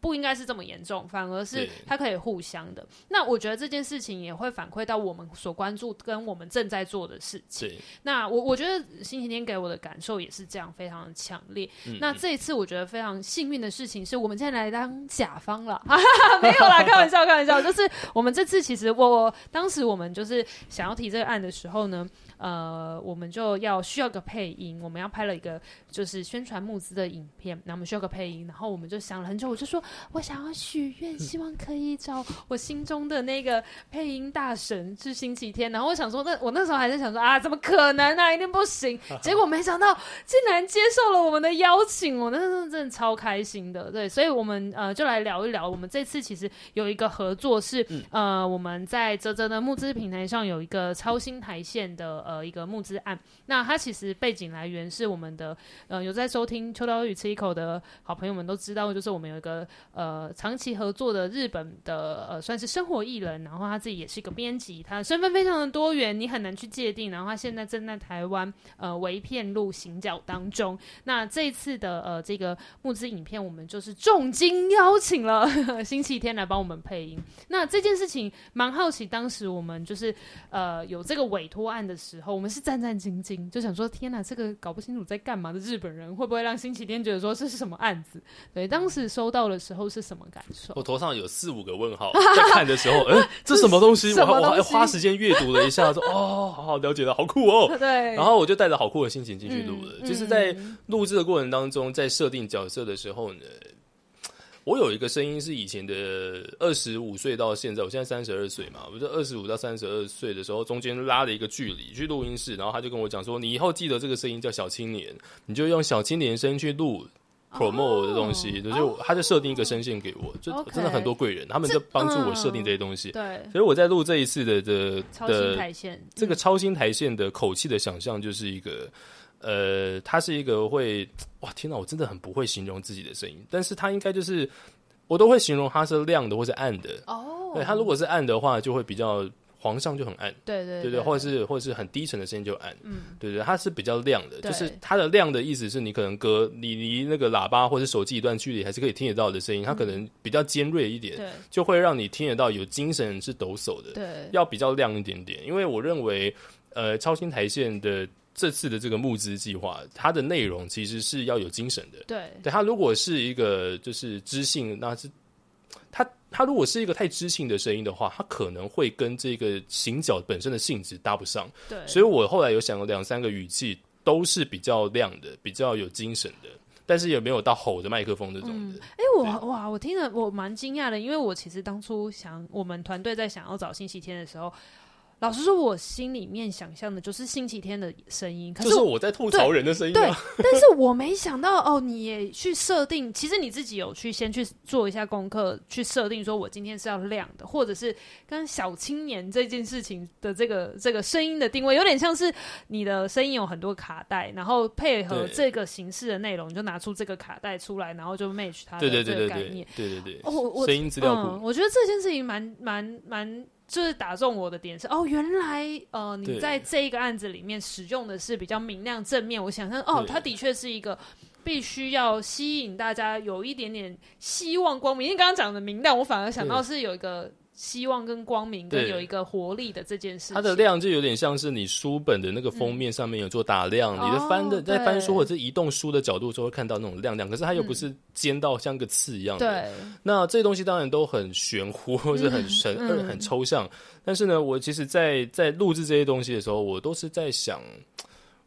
不应该是这么严重，反而是它可以互相的。那我觉得这件事情也会反馈到我们所关注跟我们正在做的事情。那我我觉得星期天给我的感受也是这样，非常的强烈。那这一次我觉得非常幸运的事情是我们现在来当甲方了，没有啦，开玩笑，开玩笑，就是我们这次其实。我当时我们就是想要提这个案的时候呢，呃，我们就要需要个配音，我们要拍了一个就是宣传募资的影片，那我们需要个配音，然后我们就想了很久，我就说我想要许愿，希望可以找我心中的那个配音大神是星期天，然后我想说，那我那时候还在想说啊，怎么可能啊，一定不行，(laughs) 结果没想到竟然接受了我们的邀请，我那时候真的超开心的，对，所以我们呃就来聊一聊，我们这次其实有一个合作是呃我们在泽泽的募资平台上有一个超新台线的。呃，一个募资案，那它其实背景来源是我们的，呃，有在收听秋刀鱼吃一口的好朋友们都知道，就是我们有一个呃长期合作的日本的呃算是生活艺人，然后他自己也是一个编辑，他的身份非常的多元，你很难去界定。然后他现在正在台湾呃为片路行脚当中。那这一次的呃这个募资影片，我们就是重金邀请了星期天来帮我们配音。那这件事情蛮好奇，当时我们就是呃有这个委托案的时。时候我们是战战兢兢，就想说天哪，这个搞不清楚在干嘛的日本人会不会让星期天觉得说这是什么案子？对，当时收到的时候是什么感受？我头上有四五个问号，在看的时候，哎、欸，这什么东西？我还我还花时间阅读了一下，说哦，好好了解了，好酷哦。(laughs) 对，然后我就带着好酷的心情进去录了。嗯、就是在录制的过程当中，在设定角色的时候呢。我有一个声音是以前的二十五岁到现在，我现在三十二岁嘛，我就二十五到三十二岁的时候，中间拉了一个距离去录音室，然后他就跟我讲说：“你以后记得这个声音叫小青年，你就用小青年声去录 promote 的东西。”就他就设定一个声线给我，就真的很多贵人，他们就帮助我设定这些东西。对，所以我在录这一次的的的这个超新台线的口气的想象，就是一个。呃，它是一个会 (tsk) 哇，天哪，我真的很不会形容自己的声音，但是它应该就是我都会形容它是亮的或是暗的。哦。对，它如果是暗的话，就会比较黄上就很暗，对对对，对对，或者是或者是很低沉的声音就暗，嗯，对对，它是比较亮的，就是它的亮的意思是你可能隔你离那个喇叭或者手机一段距离还是可以听得到的声音，它可能比较尖锐一点，对，就会让你听得到有精神是抖擞的，对，要比较亮一点点，因为我认为呃，超新台线的。这次的这个募资计划，它的内容其实是要有精神的。对，对，它如果是一个就是知性，那是它它如果是一个太知性的声音的话，它可能会跟这个行脚本身的性质搭不上。对，所以我后来有想了两三个语气，都是比较亮的，比较有精神的，但是也没有到吼着麦克风这种的。哎、嗯，欸、我哇，我听了我蛮惊讶的，因为我其实当初想我们团队在想要找星期天的时候。老实说，我心里面想象的就是星期天的声音，可是就是我在吐槽人的声音、啊。对，但是我没想到哦，你也去设定，其实你自己有去先去做一下功课，去设定说我今天是要亮的，或者是跟小青年这件事情的这个这个声音的定位，有点像是你的声音有很多卡带，然后配合这个形式的内容，你就拿出这个卡带出来，然后就 match 它的这个概念。对对对，对，对，对，哦，我声音资料库、嗯，我觉得这件事情蛮蛮蛮。就是打中我的点是哦，原来呃，你在这一个案子里面使用的是比较明亮正面。我想象哦，它的确是一个必须要吸引大家有一点点希望光明。因为刚刚讲的明亮，我反而想到是有一个。希望跟光明跟有一个活力的这件事，它的亮就有点像是你书本的那个封面上面有做打亮，嗯、你的翻的在翻书或者是移动书的角度就会看到那种亮亮，可是它又不是尖到像个刺一样的。对，那这些东西当然都很玄乎，或是很神、很抽象。但是呢，我其实在，在在录制这些东西的时候，我都是在想。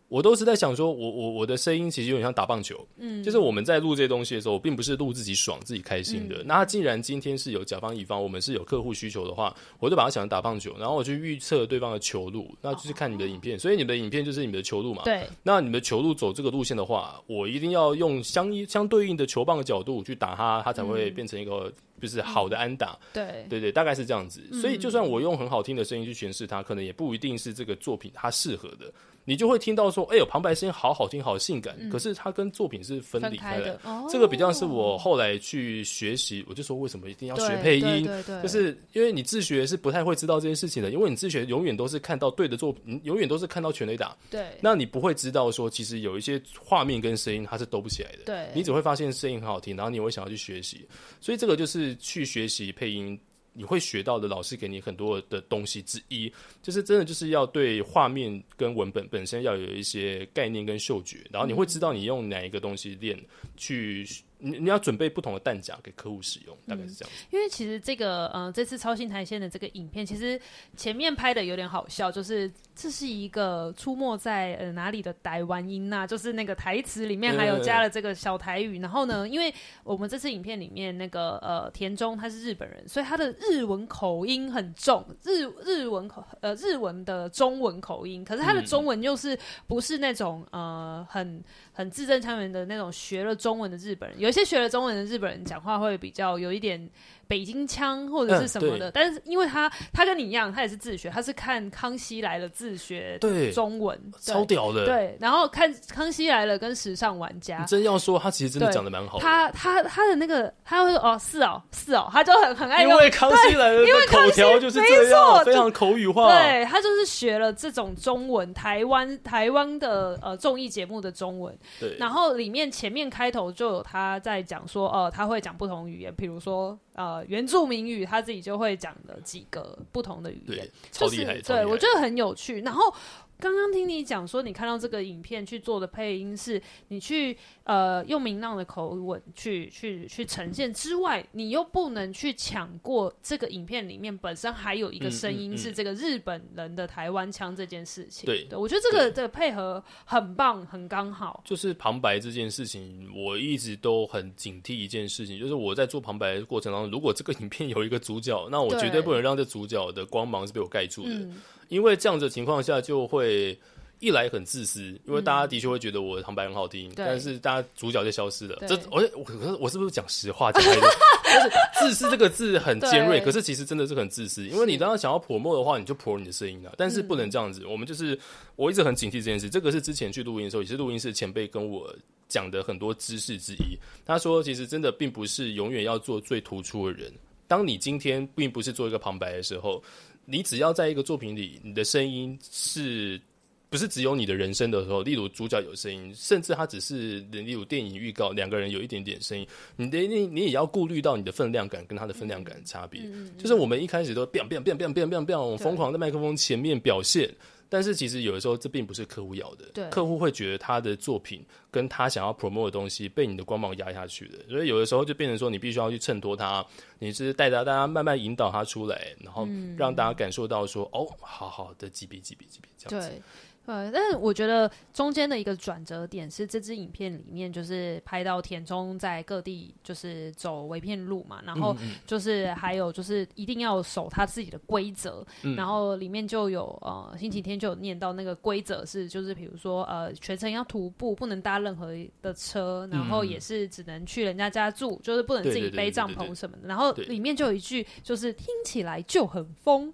我都是在想说，我我我的声音其实有点像打棒球，嗯，就是我们在录这些东西的时候，我并不是录自己爽、自己开心的。嗯、那既然今天是有甲方乙方，我们是有客户需求的话，我就把它想成打棒球，然后我去预测对方的球路，那就是看你们的影片。哦、所以你们的影片就是你们的球路嘛，对。那你们的球路走这个路线的话，我一定要用相相对应的球棒的角度去打它，它才会变成一个就是好的安打。嗯、对对对，大概是这样子。所以就算我用很好听的声音去诠释它，可能也不一定是这个作品它适合的。你就会听到说，哎呦，旁白声音好好听，好性感。嗯、可是它跟作品是分离开来的。哦、这个比较是我后来去学习，我就说为什么一定要学配音？就是因为你自学是不太会知道这件事情的，因为你自学永远都是看到对的作品，永远都是看到全垒打。对，那你不会知道说，其实有一些画面跟声音它是兜不起来的。对，你只会发现声音很好听，然后你会想要去学习。所以这个就是去学习配音。你会学到的老师给你很多的东西之一，就是真的就是要对画面跟文本本身要有一些概念跟嗅觉，然后你会知道你用哪一个东西练去。你你要准备不同的弹夹给客户使用，大概是这样。嗯，因为其实这个呃，这次超新台线的这个影片，其实前面拍的有点好笑，就是这是一个出没在呃哪里的台湾音呐，就是那个台词里面还有加了这个小台语。然后呢，因为我们这次影片里面那个呃田中他是日本人，所以他的日文口音很重，日日文口呃日文的中文口音，可是他的中文又是不是那种呃很。很字正腔圆的那种学了中文的日本人，有一些学了中文的日本人讲话会比较有一点。北京腔或者是什么的，嗯、但是因为他他跟你一样，他也是自学，他是看《康熙来了》自学中文，超屌的。对，然后看《康熙来了》跟《时尚玩家》，你真要说他其实真的讲的蛮好的。他他他的那个，他会说哦是哦是哦，他就很很爱用。因为《康熙来了》因为口条就是这样，非常口语化。对，他就是学了这种中文，台湾台湾的呃综艺节目的中文。对，然后里面前面开头就有他在讲说，哦、呃，他会讲不同语言，比如说。呃，原住民语他自己就会讲的几个不同的语言，就是，对，我觉得很有趣。然后。刚刚听你讲说，你看到这个影片去做的配音，是你去呃用明亮的口吻去去去呈现之外，你又不能去抢过这个影片里面本身还有一个声音是这个日本人的台湾腔这件事情。对，对，我觉得这个的配合很棒，很刚好。就是旁白这件事情，我一直都很警惕一件事情，就是我在做旁白的过程当中，如果这个影片有一个主角，那我绝对不能让这主角的光芒是被我盖住的。因为这样子的情况下，就会一来很自私，因为大家的确会觉得我的旁白很好听，嗯、但是大家主角就消失了。这我我我是不是讲实话讲开的？但是自私这个字很尖锐，(laughs) 可是其实真的是很自私。因为你当然想要 promote 的话，你就 promote 你的声音了，但是不能这样子。嗯、我们就是我一直很警惕这件事。这个是之前去录音的时候，也是录音室前辈跟我讲的很多知识之一。他说，其实真的并不是永远要做最突出的人。当你今天并不是做一个旁白的时候。你只要在一个作品里，你的声音是不是只有你的人声的时候，例如主角有声音，甚至他只是例如电影预告两个人有一点点声音，你的你你也要顾虑到你的分量感跟他的分量感的差别。就是我们一开始都变变变变变变变，我们疯狂在麦克风前面表现，但是其实有的时候这并不是客户要的，对，客户会觉得他的作品跟他想要 promote 的东西被你的光芒压下去的，所以有的时候就变成说你必须要去衬托他，你是带着大家慢慢引导他出来，然后让大家感受到说、嗯、哦，好好的几笔几笔几笔这样子。对呃，但是我觉得中间的一个转折点是这支影片里面，就是拍到田中在各地就是走微片路嘛，然后就是还有就是一定要守他自己的规则，嗯、然后里面就有呃星期天就有念到那个规则是就是比如说呃全程要徒步，不能搭任何的车，然后也是只能去人家家住，就是不能自己背帐篷什么的，然后里面就有一句就是听起来就很疯。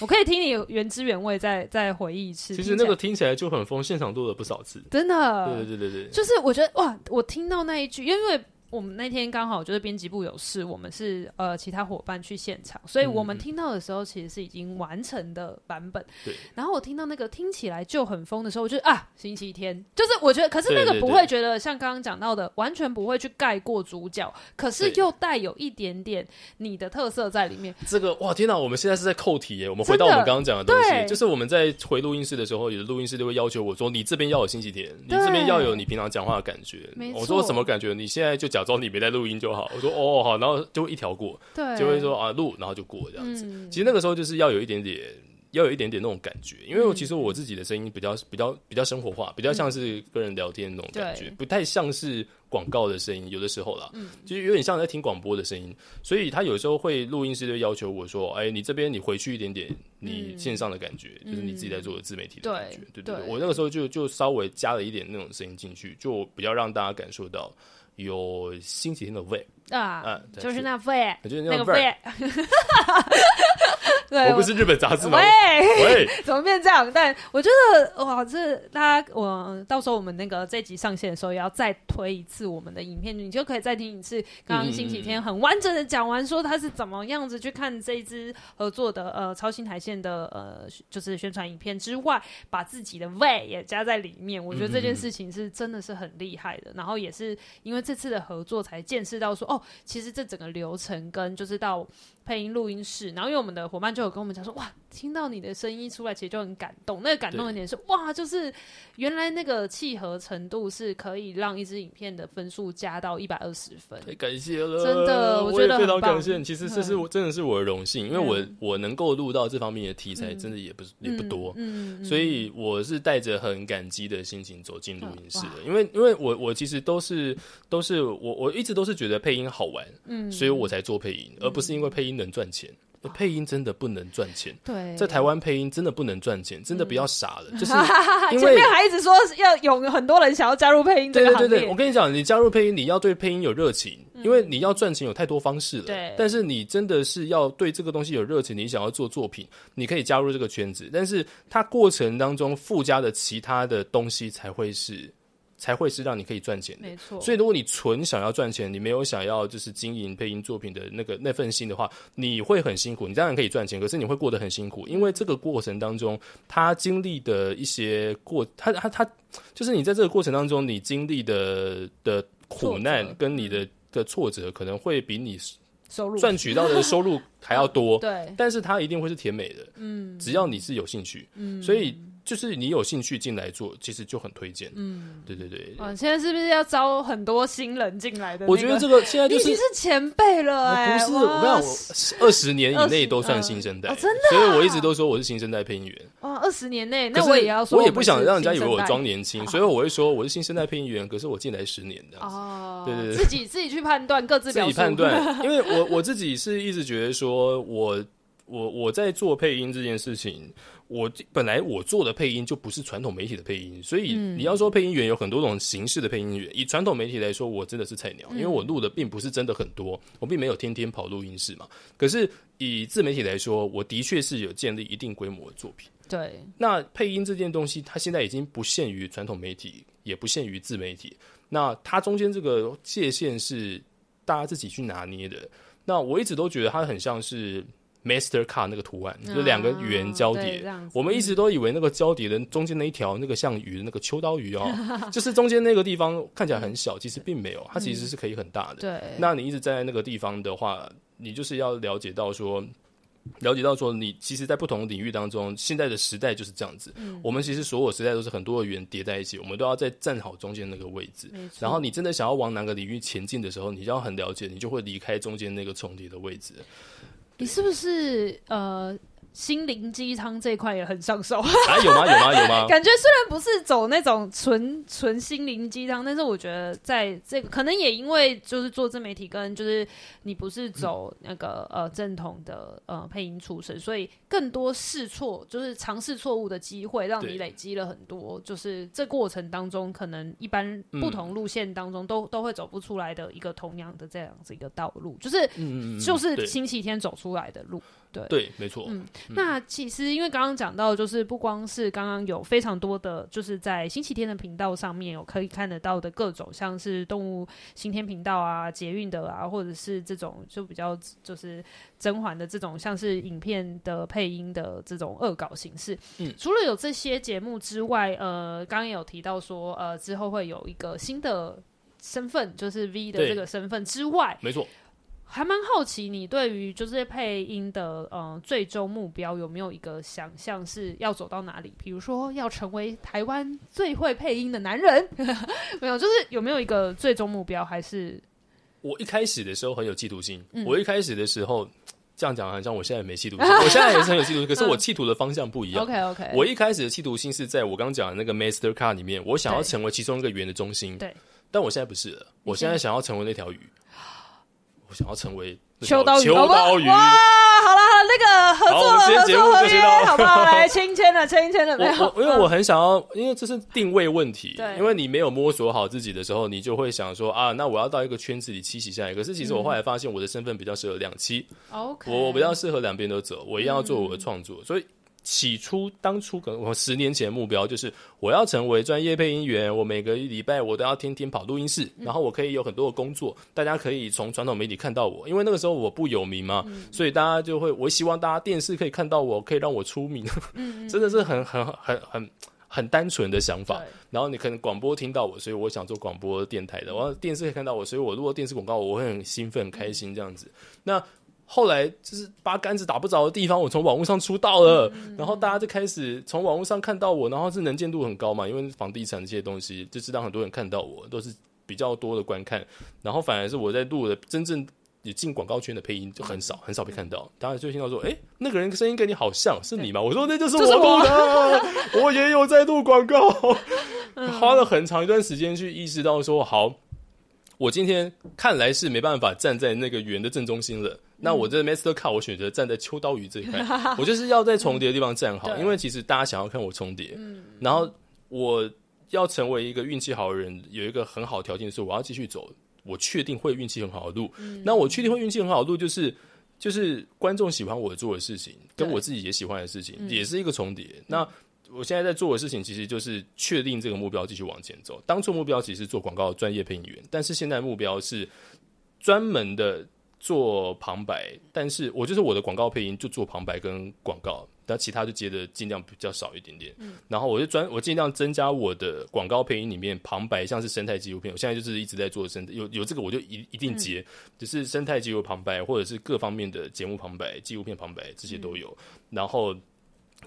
我可以听你原汁原味再再回忆一次。其实那个听起来就很疯，现场录了不少次，真的。对对对对对，就是我觉得哇，我听到那一句，因为。我们那天刚好就是编辑部有事，我们是呃其他伙伴去现场，所以我们听到的时候其实是已经完成的版本。对。然后我听到那个听起来就很疯的时候，我就啊，星期天就是我觉得，可是那个不会觉得像刚刚讲到的，完全不会去盖过主角，可是又带有一点点你的特色在里面。这个哇，天哪！我们现在是在扣题耶。我们回到我们刚刚讲的东西，就是我们在回录音室的时候，有的录音室就会要求我说：“你这边要有星期天，你这边要有你平常讲话的感觉。”我说：“什么感觉？你现在就假装你没在录音。”就好，我说哦好，然后就一条过，对，就会说啊录，然后就过这样子。嗯、其实那个时候就是要有一点点，要有一点点那种感觉，因为我其实我自己的声音比较比较比较生活化，比较像是跟人聊天那种感觉，嗯、不太像是广告的声音。有的时候啦，嗯，就是有点像在听广播的声音，所以他有时候会录音师就要求我说，哎，你这边你回去一点点，你线上的感觉，嗯、就是你自己在做的自媒体的感觉，对对对。我那个时候就就稍微加了一点那种声音进去，就比较让大家感受到。有星期天的味啊，啊就是那味，就是那个味。(laughs) 对我不是日本杂志吗？喂，喂 (laughs) 怎么变这样？但我觉得哇，这大家我到时候我们那个这集上线的时候，也要再推一次我们的影片，你就可以再听一次刚刚星期天很完整的讲完，说他是怎么样子去看这一支合作的呃超新台线的呃就是宣传影片之外，把自己的味也加在里面。我觉得这件事情是真的是很厉害的。然后也是因为这次的合作，才见识到说哦，其实这整个流程跟就是到。配音录音室，然后因为我们的伙伴就有跟我们讲说，哇，听到你的声音出来，其实就很感动。那个感动的点是，哇，就是原来那个契合程度是可以让一支影片的分数加到一百二十分。太感谢了，真的，我觉得我非常感谢。其实这是我真的是我的荣幸，因为我我能够录到这方面的题材，真的也不是也不多，嗯，所以我是带着很感激的心情走进录音室的。因为因为我我其实都是都是我我一直都是觉得配音好玩，嗯，所以我才做配音，而不是因为配音。能赚钱，配音真的不能赚钱。对，在台湾配音真的不能赚钱，真的不要傻了。(laughs) 就是因为前面还一直说要有很多人想要加入配音。对对对，我跟你讲，你加入配音，你要对配音有热情，因为你要赚钱有太多方式了。对，但是你真的是要对这个东西有热情，你想要做作品，你可以加入这个圈子，但是它过程当中附加的其他的东西才会是。才会是让你可以赚钱的，没错。所以如果你纯想要赚钱，你没有想要就是经营配音作品的那个那份心的话，你会很辛苦。你当然可以赚钱，可是你会过得很辛苦，因为这个过程当中，他经历的一些过，他他他，就是你在这个过程当中，你经历的的苦难跟你的的挫折，可能会比你收入赚取到的收入还要多。(laughs) 对，但是它一定会是甜美的。嗯，只要你是有兴趣，嗯，所以。就是你有兴趣进来做，其实就很推荐。嗯，对对对。啊，现在是不是要招很多新人进来的？我觉得这个现在就是你是前辈了，哎，不是，我跟你讲，我二十年以内都算新生代，真的。所以我一直都说我是新生代配音员。哦，二十年内，那我也要说，我也不想让人家以为我装年轻，所以我会说我是新生代配音员。可是我进来十年的哦，对对对，自己自己去判断，各自自己判断。(laughs) 因为我我自己是一直觉得说，我我我在做配音这件事情。我本来我做的配音就不是传统媒体的配音，所以你要说配音员有很多种形式的配音员。以传统媒体来说，我真的是菜鸟，因为我录的并不是真的很多，我并没有天天跑录音室嘛。可是以自媒体来说，我的确是有建立一定规模的作品。对，那配音这件东西，它现在已经不限于传统媒体，也不限于自媒体。那它中间这个界限是大家自己去拿捏的。那我一直都觉得它很像是。Master Card 那个图案，就两个圆交叠，我们一直都以为那个交叠的中间那一条那个像鱼的那个秋刀鱼哦，(laughs) 就是中间那个地方看起来很小，其实并没有，它其实是可以很大的。对，那你一直站在那个地方的话，你就是要了解到说，了解到说，你其实，在不同领域当中，现在的时代就是这样子。嗯，我们其实所有时代都是很多的圆叠在一起，我们都要在站好中间那个位置。然后你真的想要往哪个领域前进的时候，你就要很了解，你就会离开中间那个重叠的位置。你是不是呃？心灵鸡汤这一块也很上手啊？有吗？有吗？有吗？(laughs) 感觉虽然不是走那种纯纯心灵鸡汤，但是我觉得在这个可能也因为就是做自媒体跟就是你不是走那个、嗯、呃正统的呃配音出身，所以更多试错就是尝试错误的机会，让你累积了很多。就是这过程当中，可能一般不同路线当中都、嗯、都会走不出来的一个同样的这样子一个道路，就是就是星期天走出来的路。对，对，没错。嗯，那其实因为刚刚讲到，就是不光是刚刚有非常多的，就是在星期天的频道上面有可以看得到的各种，像是动物新天频道啊、捷运的啊，或者是这种就比较就是甄嬛的这种，像是影片的配音的这种恶搞形式。嗯，除了有这些节目之外，呃，刚刚有提到说，呃，之后会有一个新的身份，就是 V 的这个身份之外，没错。还蛮好奇，你对于就是配音的呃最终目标有没有一个想象是要走到哪里？比如说要成为台湾最会配音的男人，(laughs) 没有，就是有没有一个最终目标？还是我一开始的时候很有嫉妒心。嗯、我一开始的时候这样讲，好像我现在没企图心。(laughs) 我现在也是很有企图心，可是我企图的方向不一样。OK OK，我一开始的企图心是在我刚讲的那个 Master Card 里面，我想要成为其中一个圆的中心。对，但我现在不是了，我现在想要成为那条鱼。我想要成为秋刀鱼，秋刀鱼。哇，好了好了，那个合作了，合作合约，好不好？来签签了，签签了没有？因为我很想要，因为这是定位问题。对，因为你没有摸索好自己的时候，你就会想说啊，那我要到一个圈子里栖息下来。可是其实我后来发现，我的身份比较适合两栖。OK，我比较适合两边都走，我一样要做我的创作，所以。起初，当初可能我十年前的目标就是我要成为专业配音员，我每个礼拜我都要天天跑录音室，然后我可以有很多的工作，大家可以从传统媒体看到我，因为那个时候我不有名嘛，所以大家就会，我希望大家电视可以看到我，可以让我出名，(laughs) 真的是很很很很很单纯的想法。然后你可能广播听到我，所以我想做广播电台的，我要电视可以看到我，所以我如果电视广告，我会很兴奋、很开心这样子。那后来就是八竿子打不着的地方，我从网络上出道了，嗯、然后大家就开始从网络上看到我，然后是能见度很高嘛，因为房地产这些东西，就是让很多人看到我都是比较多的观看，然后反而是我在录的真正也进广告圈的配音就很少，很少被看到，当然就听到说，哎、欸，那个人声音跟你好像是你吗？我说那就是我录的，(laughs) 我也有在录广告，(laughs) 花了很长一段时间去意识到说好。我今天看来是没办法站在那个圆的正中心了。嗯、那我这 Master Card 我选择站在秋刀鱼这一块，(laughs) 我就是要在重叠的地方站好，嗯、因为其实大家想要看我重叠。嗯、然后我要成为一个运气好的人，有一个很好的条件是我要继续走，我确定会运气很好的路。嗯、那我确定会运气很好的路，就是就是观众喜欢我做的事情，跟我自己也喜欢的事情，也是一个重叠。嗯、那我现在在做的事情，其实就是确定这个目标，继续往前走。当初目标其实是做广告专业配音员，但是现在目标是专门的做旁白。但是我就是我的广告配音就做旁白跟广告，但其他就接的尽量比较少一点点。嗯、然后我就专我尽量增加我的广告配音里面旁白，像是生态纪录片，我现在就是一直在做生态，有有这个我就一一定接，嗯、就是生态纪录旁白或者是各方面的节目旁白、纪录片旁白这些都有。嗯、然后。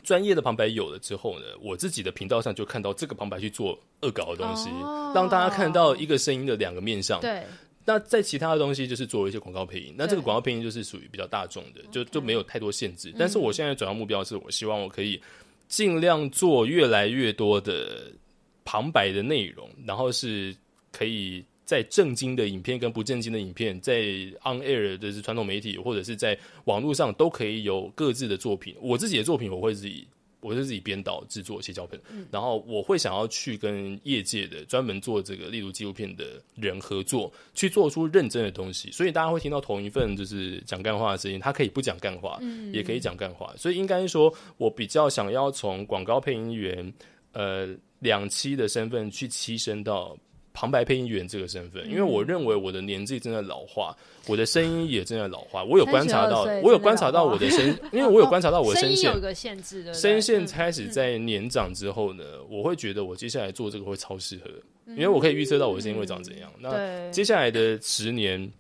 专业的旁白有了之后呢，我自己的频道上就看到这个旁白去做恶搞的东西，哦、让大家看到一个声音的两个面向。对，那在其他的东西就是做一些广告配音，那这个广告配音就是属于比较大众的，就就没有太多限制。但是我现在主要目标是我希望我可以尽量做越来越多的旁白的内容，然后是可以。在正经的影片跟不正经的影片，在 on air 的是传统媒体或者是在网络上都可以有各自的作品。我自己的作品我会自己，我是自己编导制作写脚本，嗯、然后我会想要去跟业界的专门做这个，例如纪录片的人合作，去做出认真的东西。所以大家会听到同一份就是讲干话的声音，他可以不讲干话，嗯、也可以讲干话。所以应该说，我比较想要从广告配音员呃两栖的身份去栖身到。旁白配音员这个身份，因为我认为我的年纪正在老化，我的声音也正在老化。我有观察到，我有观察到我的声，因为我有观察到我的声 (laughs) 线有个限制的声线开始在年长之后呢，我会觉得我接下来做这个会超适合，因为我可以预测到我的声音会长怎样。那接下来的十年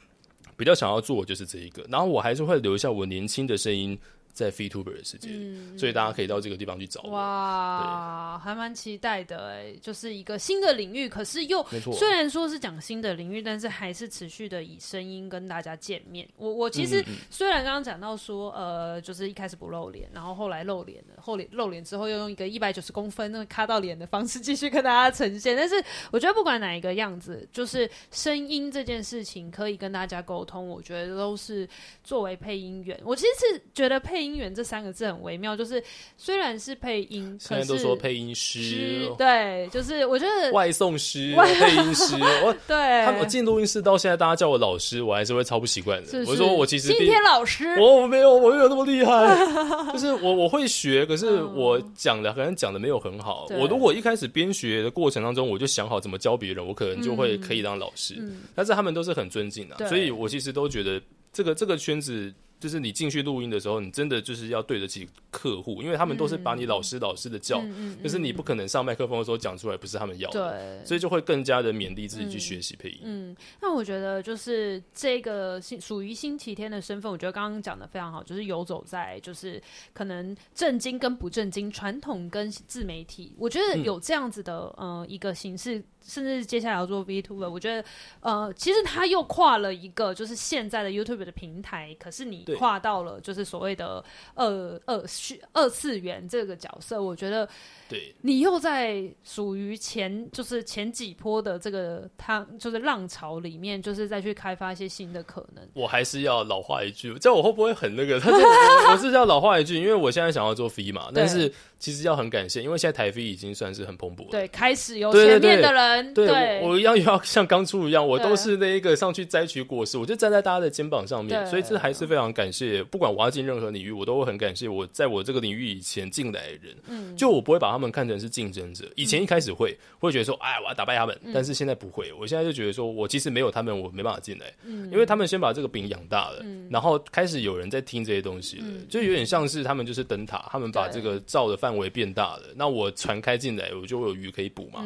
比较想要做的就是这一个，然后我还是会留下我年轻的声音。在 VTuber 的世界，嗯、所以大家可以到这个地方去找我。哇，还蛮期待的哎，就是一个新的领域，可是又虽然说是讲新的领域，但是还是持续的以声音跟大家见面。我我其实虽然刚刚讲到说，呃，就是一开始不露脸，然后后来露脸了，后脸露脸之后又用一个一百九十公分那个卡到脸的方式 (laughs) 继续跟大家呈现。但是我觉得不管哪一个样子，就是声音这件事情可以跟大家沟通，我觉得都是作为配音员，我其实是觉得配音。音源这三个字很微妙，就是虽然是配音，现在都说配音师，对，就是我觉得外送师、配音师，(laughs) 我对，他们进录音室到现在，大家叫我老师，我还是会超不习惯的。是是我说我其实今天老师，(laughs) 我没有，我没有那么厉害，(laughs) 就是我我会学，可是我讲的可能讲的没有很好。我如果一开始边学的过程当中，我就想好怎么教别人，我可能就会可以当老师。嗯、但是他们都是很尊敬的，对所以我其实都觉得这个这个圈子。就是你进去录音的时候，你真的就是要对得起客户，因为他们都是把你老师老师的叫，嗯、就是你不可能上麦克风的时候讲出来不是他们要的，对，所以就会更加的勉励自己去学习配音。嗯，那我觉得就是这个属于星期天的身份，我觉得刚刚讲的非常好，就是游走在就是可能正经跟不正经，传统跟自媒体，我觉得有这样子的、嗯、呃一个形式。甚至接下来要做 VTuber，我觉得，呃，其实他又跨了一个就是现在的 YouTube 的平台，可是你跨到了就是所谓的二二虚二次元这个角色，我觉得。对，你又在属于前就是前几波的这个他就是浪潮里面，就是再去开发一些新的可能。我还是要老话一句，这样我会不会很那个？他 (laughs) 我是要老话一句，因为我现在想要做 V 嘛，但是其实要很感谢，因为现在台飞已经算是很蓬勃了。对，开始有前面的人，对，我，我一样要像刚出一样，我都是那一个上去摘取果实，我就站在大家的肩膀上面，所以这还是非常感谢。不管我要进任何领域，我都会很感谢我在我这个领域以前进来的人，嗯，就我不会把他们看成是竞争者。以前一开始会会觉得说，哎，我要打败他们，但是现在不会。我现在就觉得说，我其实没有他们，我没办法进来，因为他们先把这个饼养大了，然后开始有人在听这些东西了，就有点像是他们就是灯塔，他们把这个照的范围变大了，那我船开进来，我就有鱼可以捕嘛。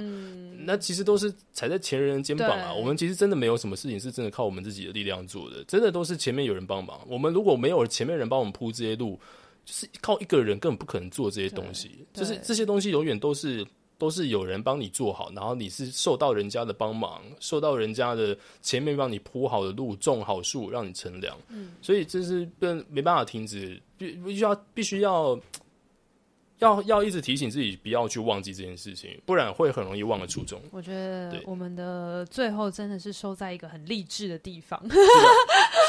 那其实都是踩在前人的肩膀啊。我们其实真的没有什么事情是真的靠我们自己的力量做的，真的都是前面有人帮忙。我们如果没有前面人帮我们铺这些路。就是靠一个人根本不可能做这些东西，就是这些东西永远都是都是有人帮你做好，然后你是受到人家的帮忙，受到人家的前面帮你铺好的路，种好树，让你乘凉。嗯，所以这是跟没办法停止，必必须要必须要要要一直提醒自己不要去忘记这件事情，不然会很容易忘了初衷。我觉得我们的最后真的是收在一个很励志的地方。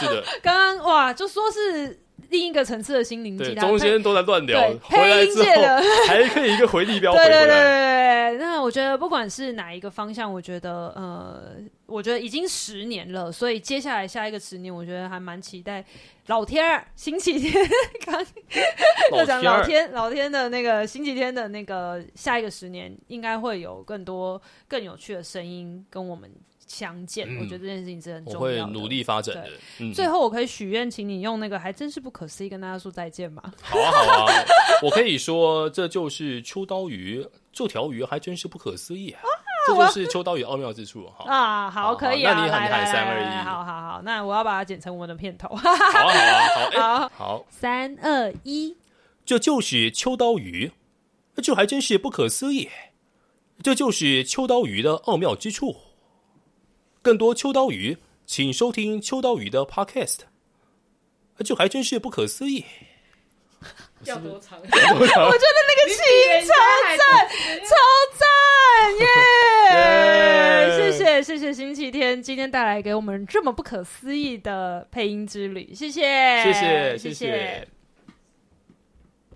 是的，(laughs) 刚刚哇，就说是。另一个层次的心灵鸡汤，中间都在乱聊，回来之后 (laughs) 还可以一个回力标 (laughs) 回来。对对对对，那我觉得不管是哪一个方向，我觉得呃，我觉得已经十年了，所以接下来下一个十年，我觉得还蛮期待。老天儿，星期天 (laughs) 刚又讲老天，老天的那个星期天的那个下一个十年，应该会有更多更有趣的声音跟我们。相见，嗯、我觉得这件事情是很重要的。我会努力发展的。最后，我可以许愿，请你用那个还真是不可思议跟大家说再见吗？好啊，好啊，(laughs) 我可以说这就是秋刀鱼，这条鱼还真是不可思议啊！这就是秋刀鱼奥妙之处。哈啊，好，可以啊，那你喊你喊三二一，好好好，那我要把它剪成我们的片头。好啊，好啊，好，好，(laughs) 好，好，三二一，这就是秋刀鱼，这还真是不可思议，这就是秋刀鱼的奥妙之处。更多秋刀鱼，请收听秋刀鱼的 Podcast。这还真是不可思议。(laughs) (laughs) 要多长？我觉得那个气超赞，超赞耶！谢谢谢谢星期天今天带来给我们这么不可思议的配音之旅，谢谢谢谢谢谢。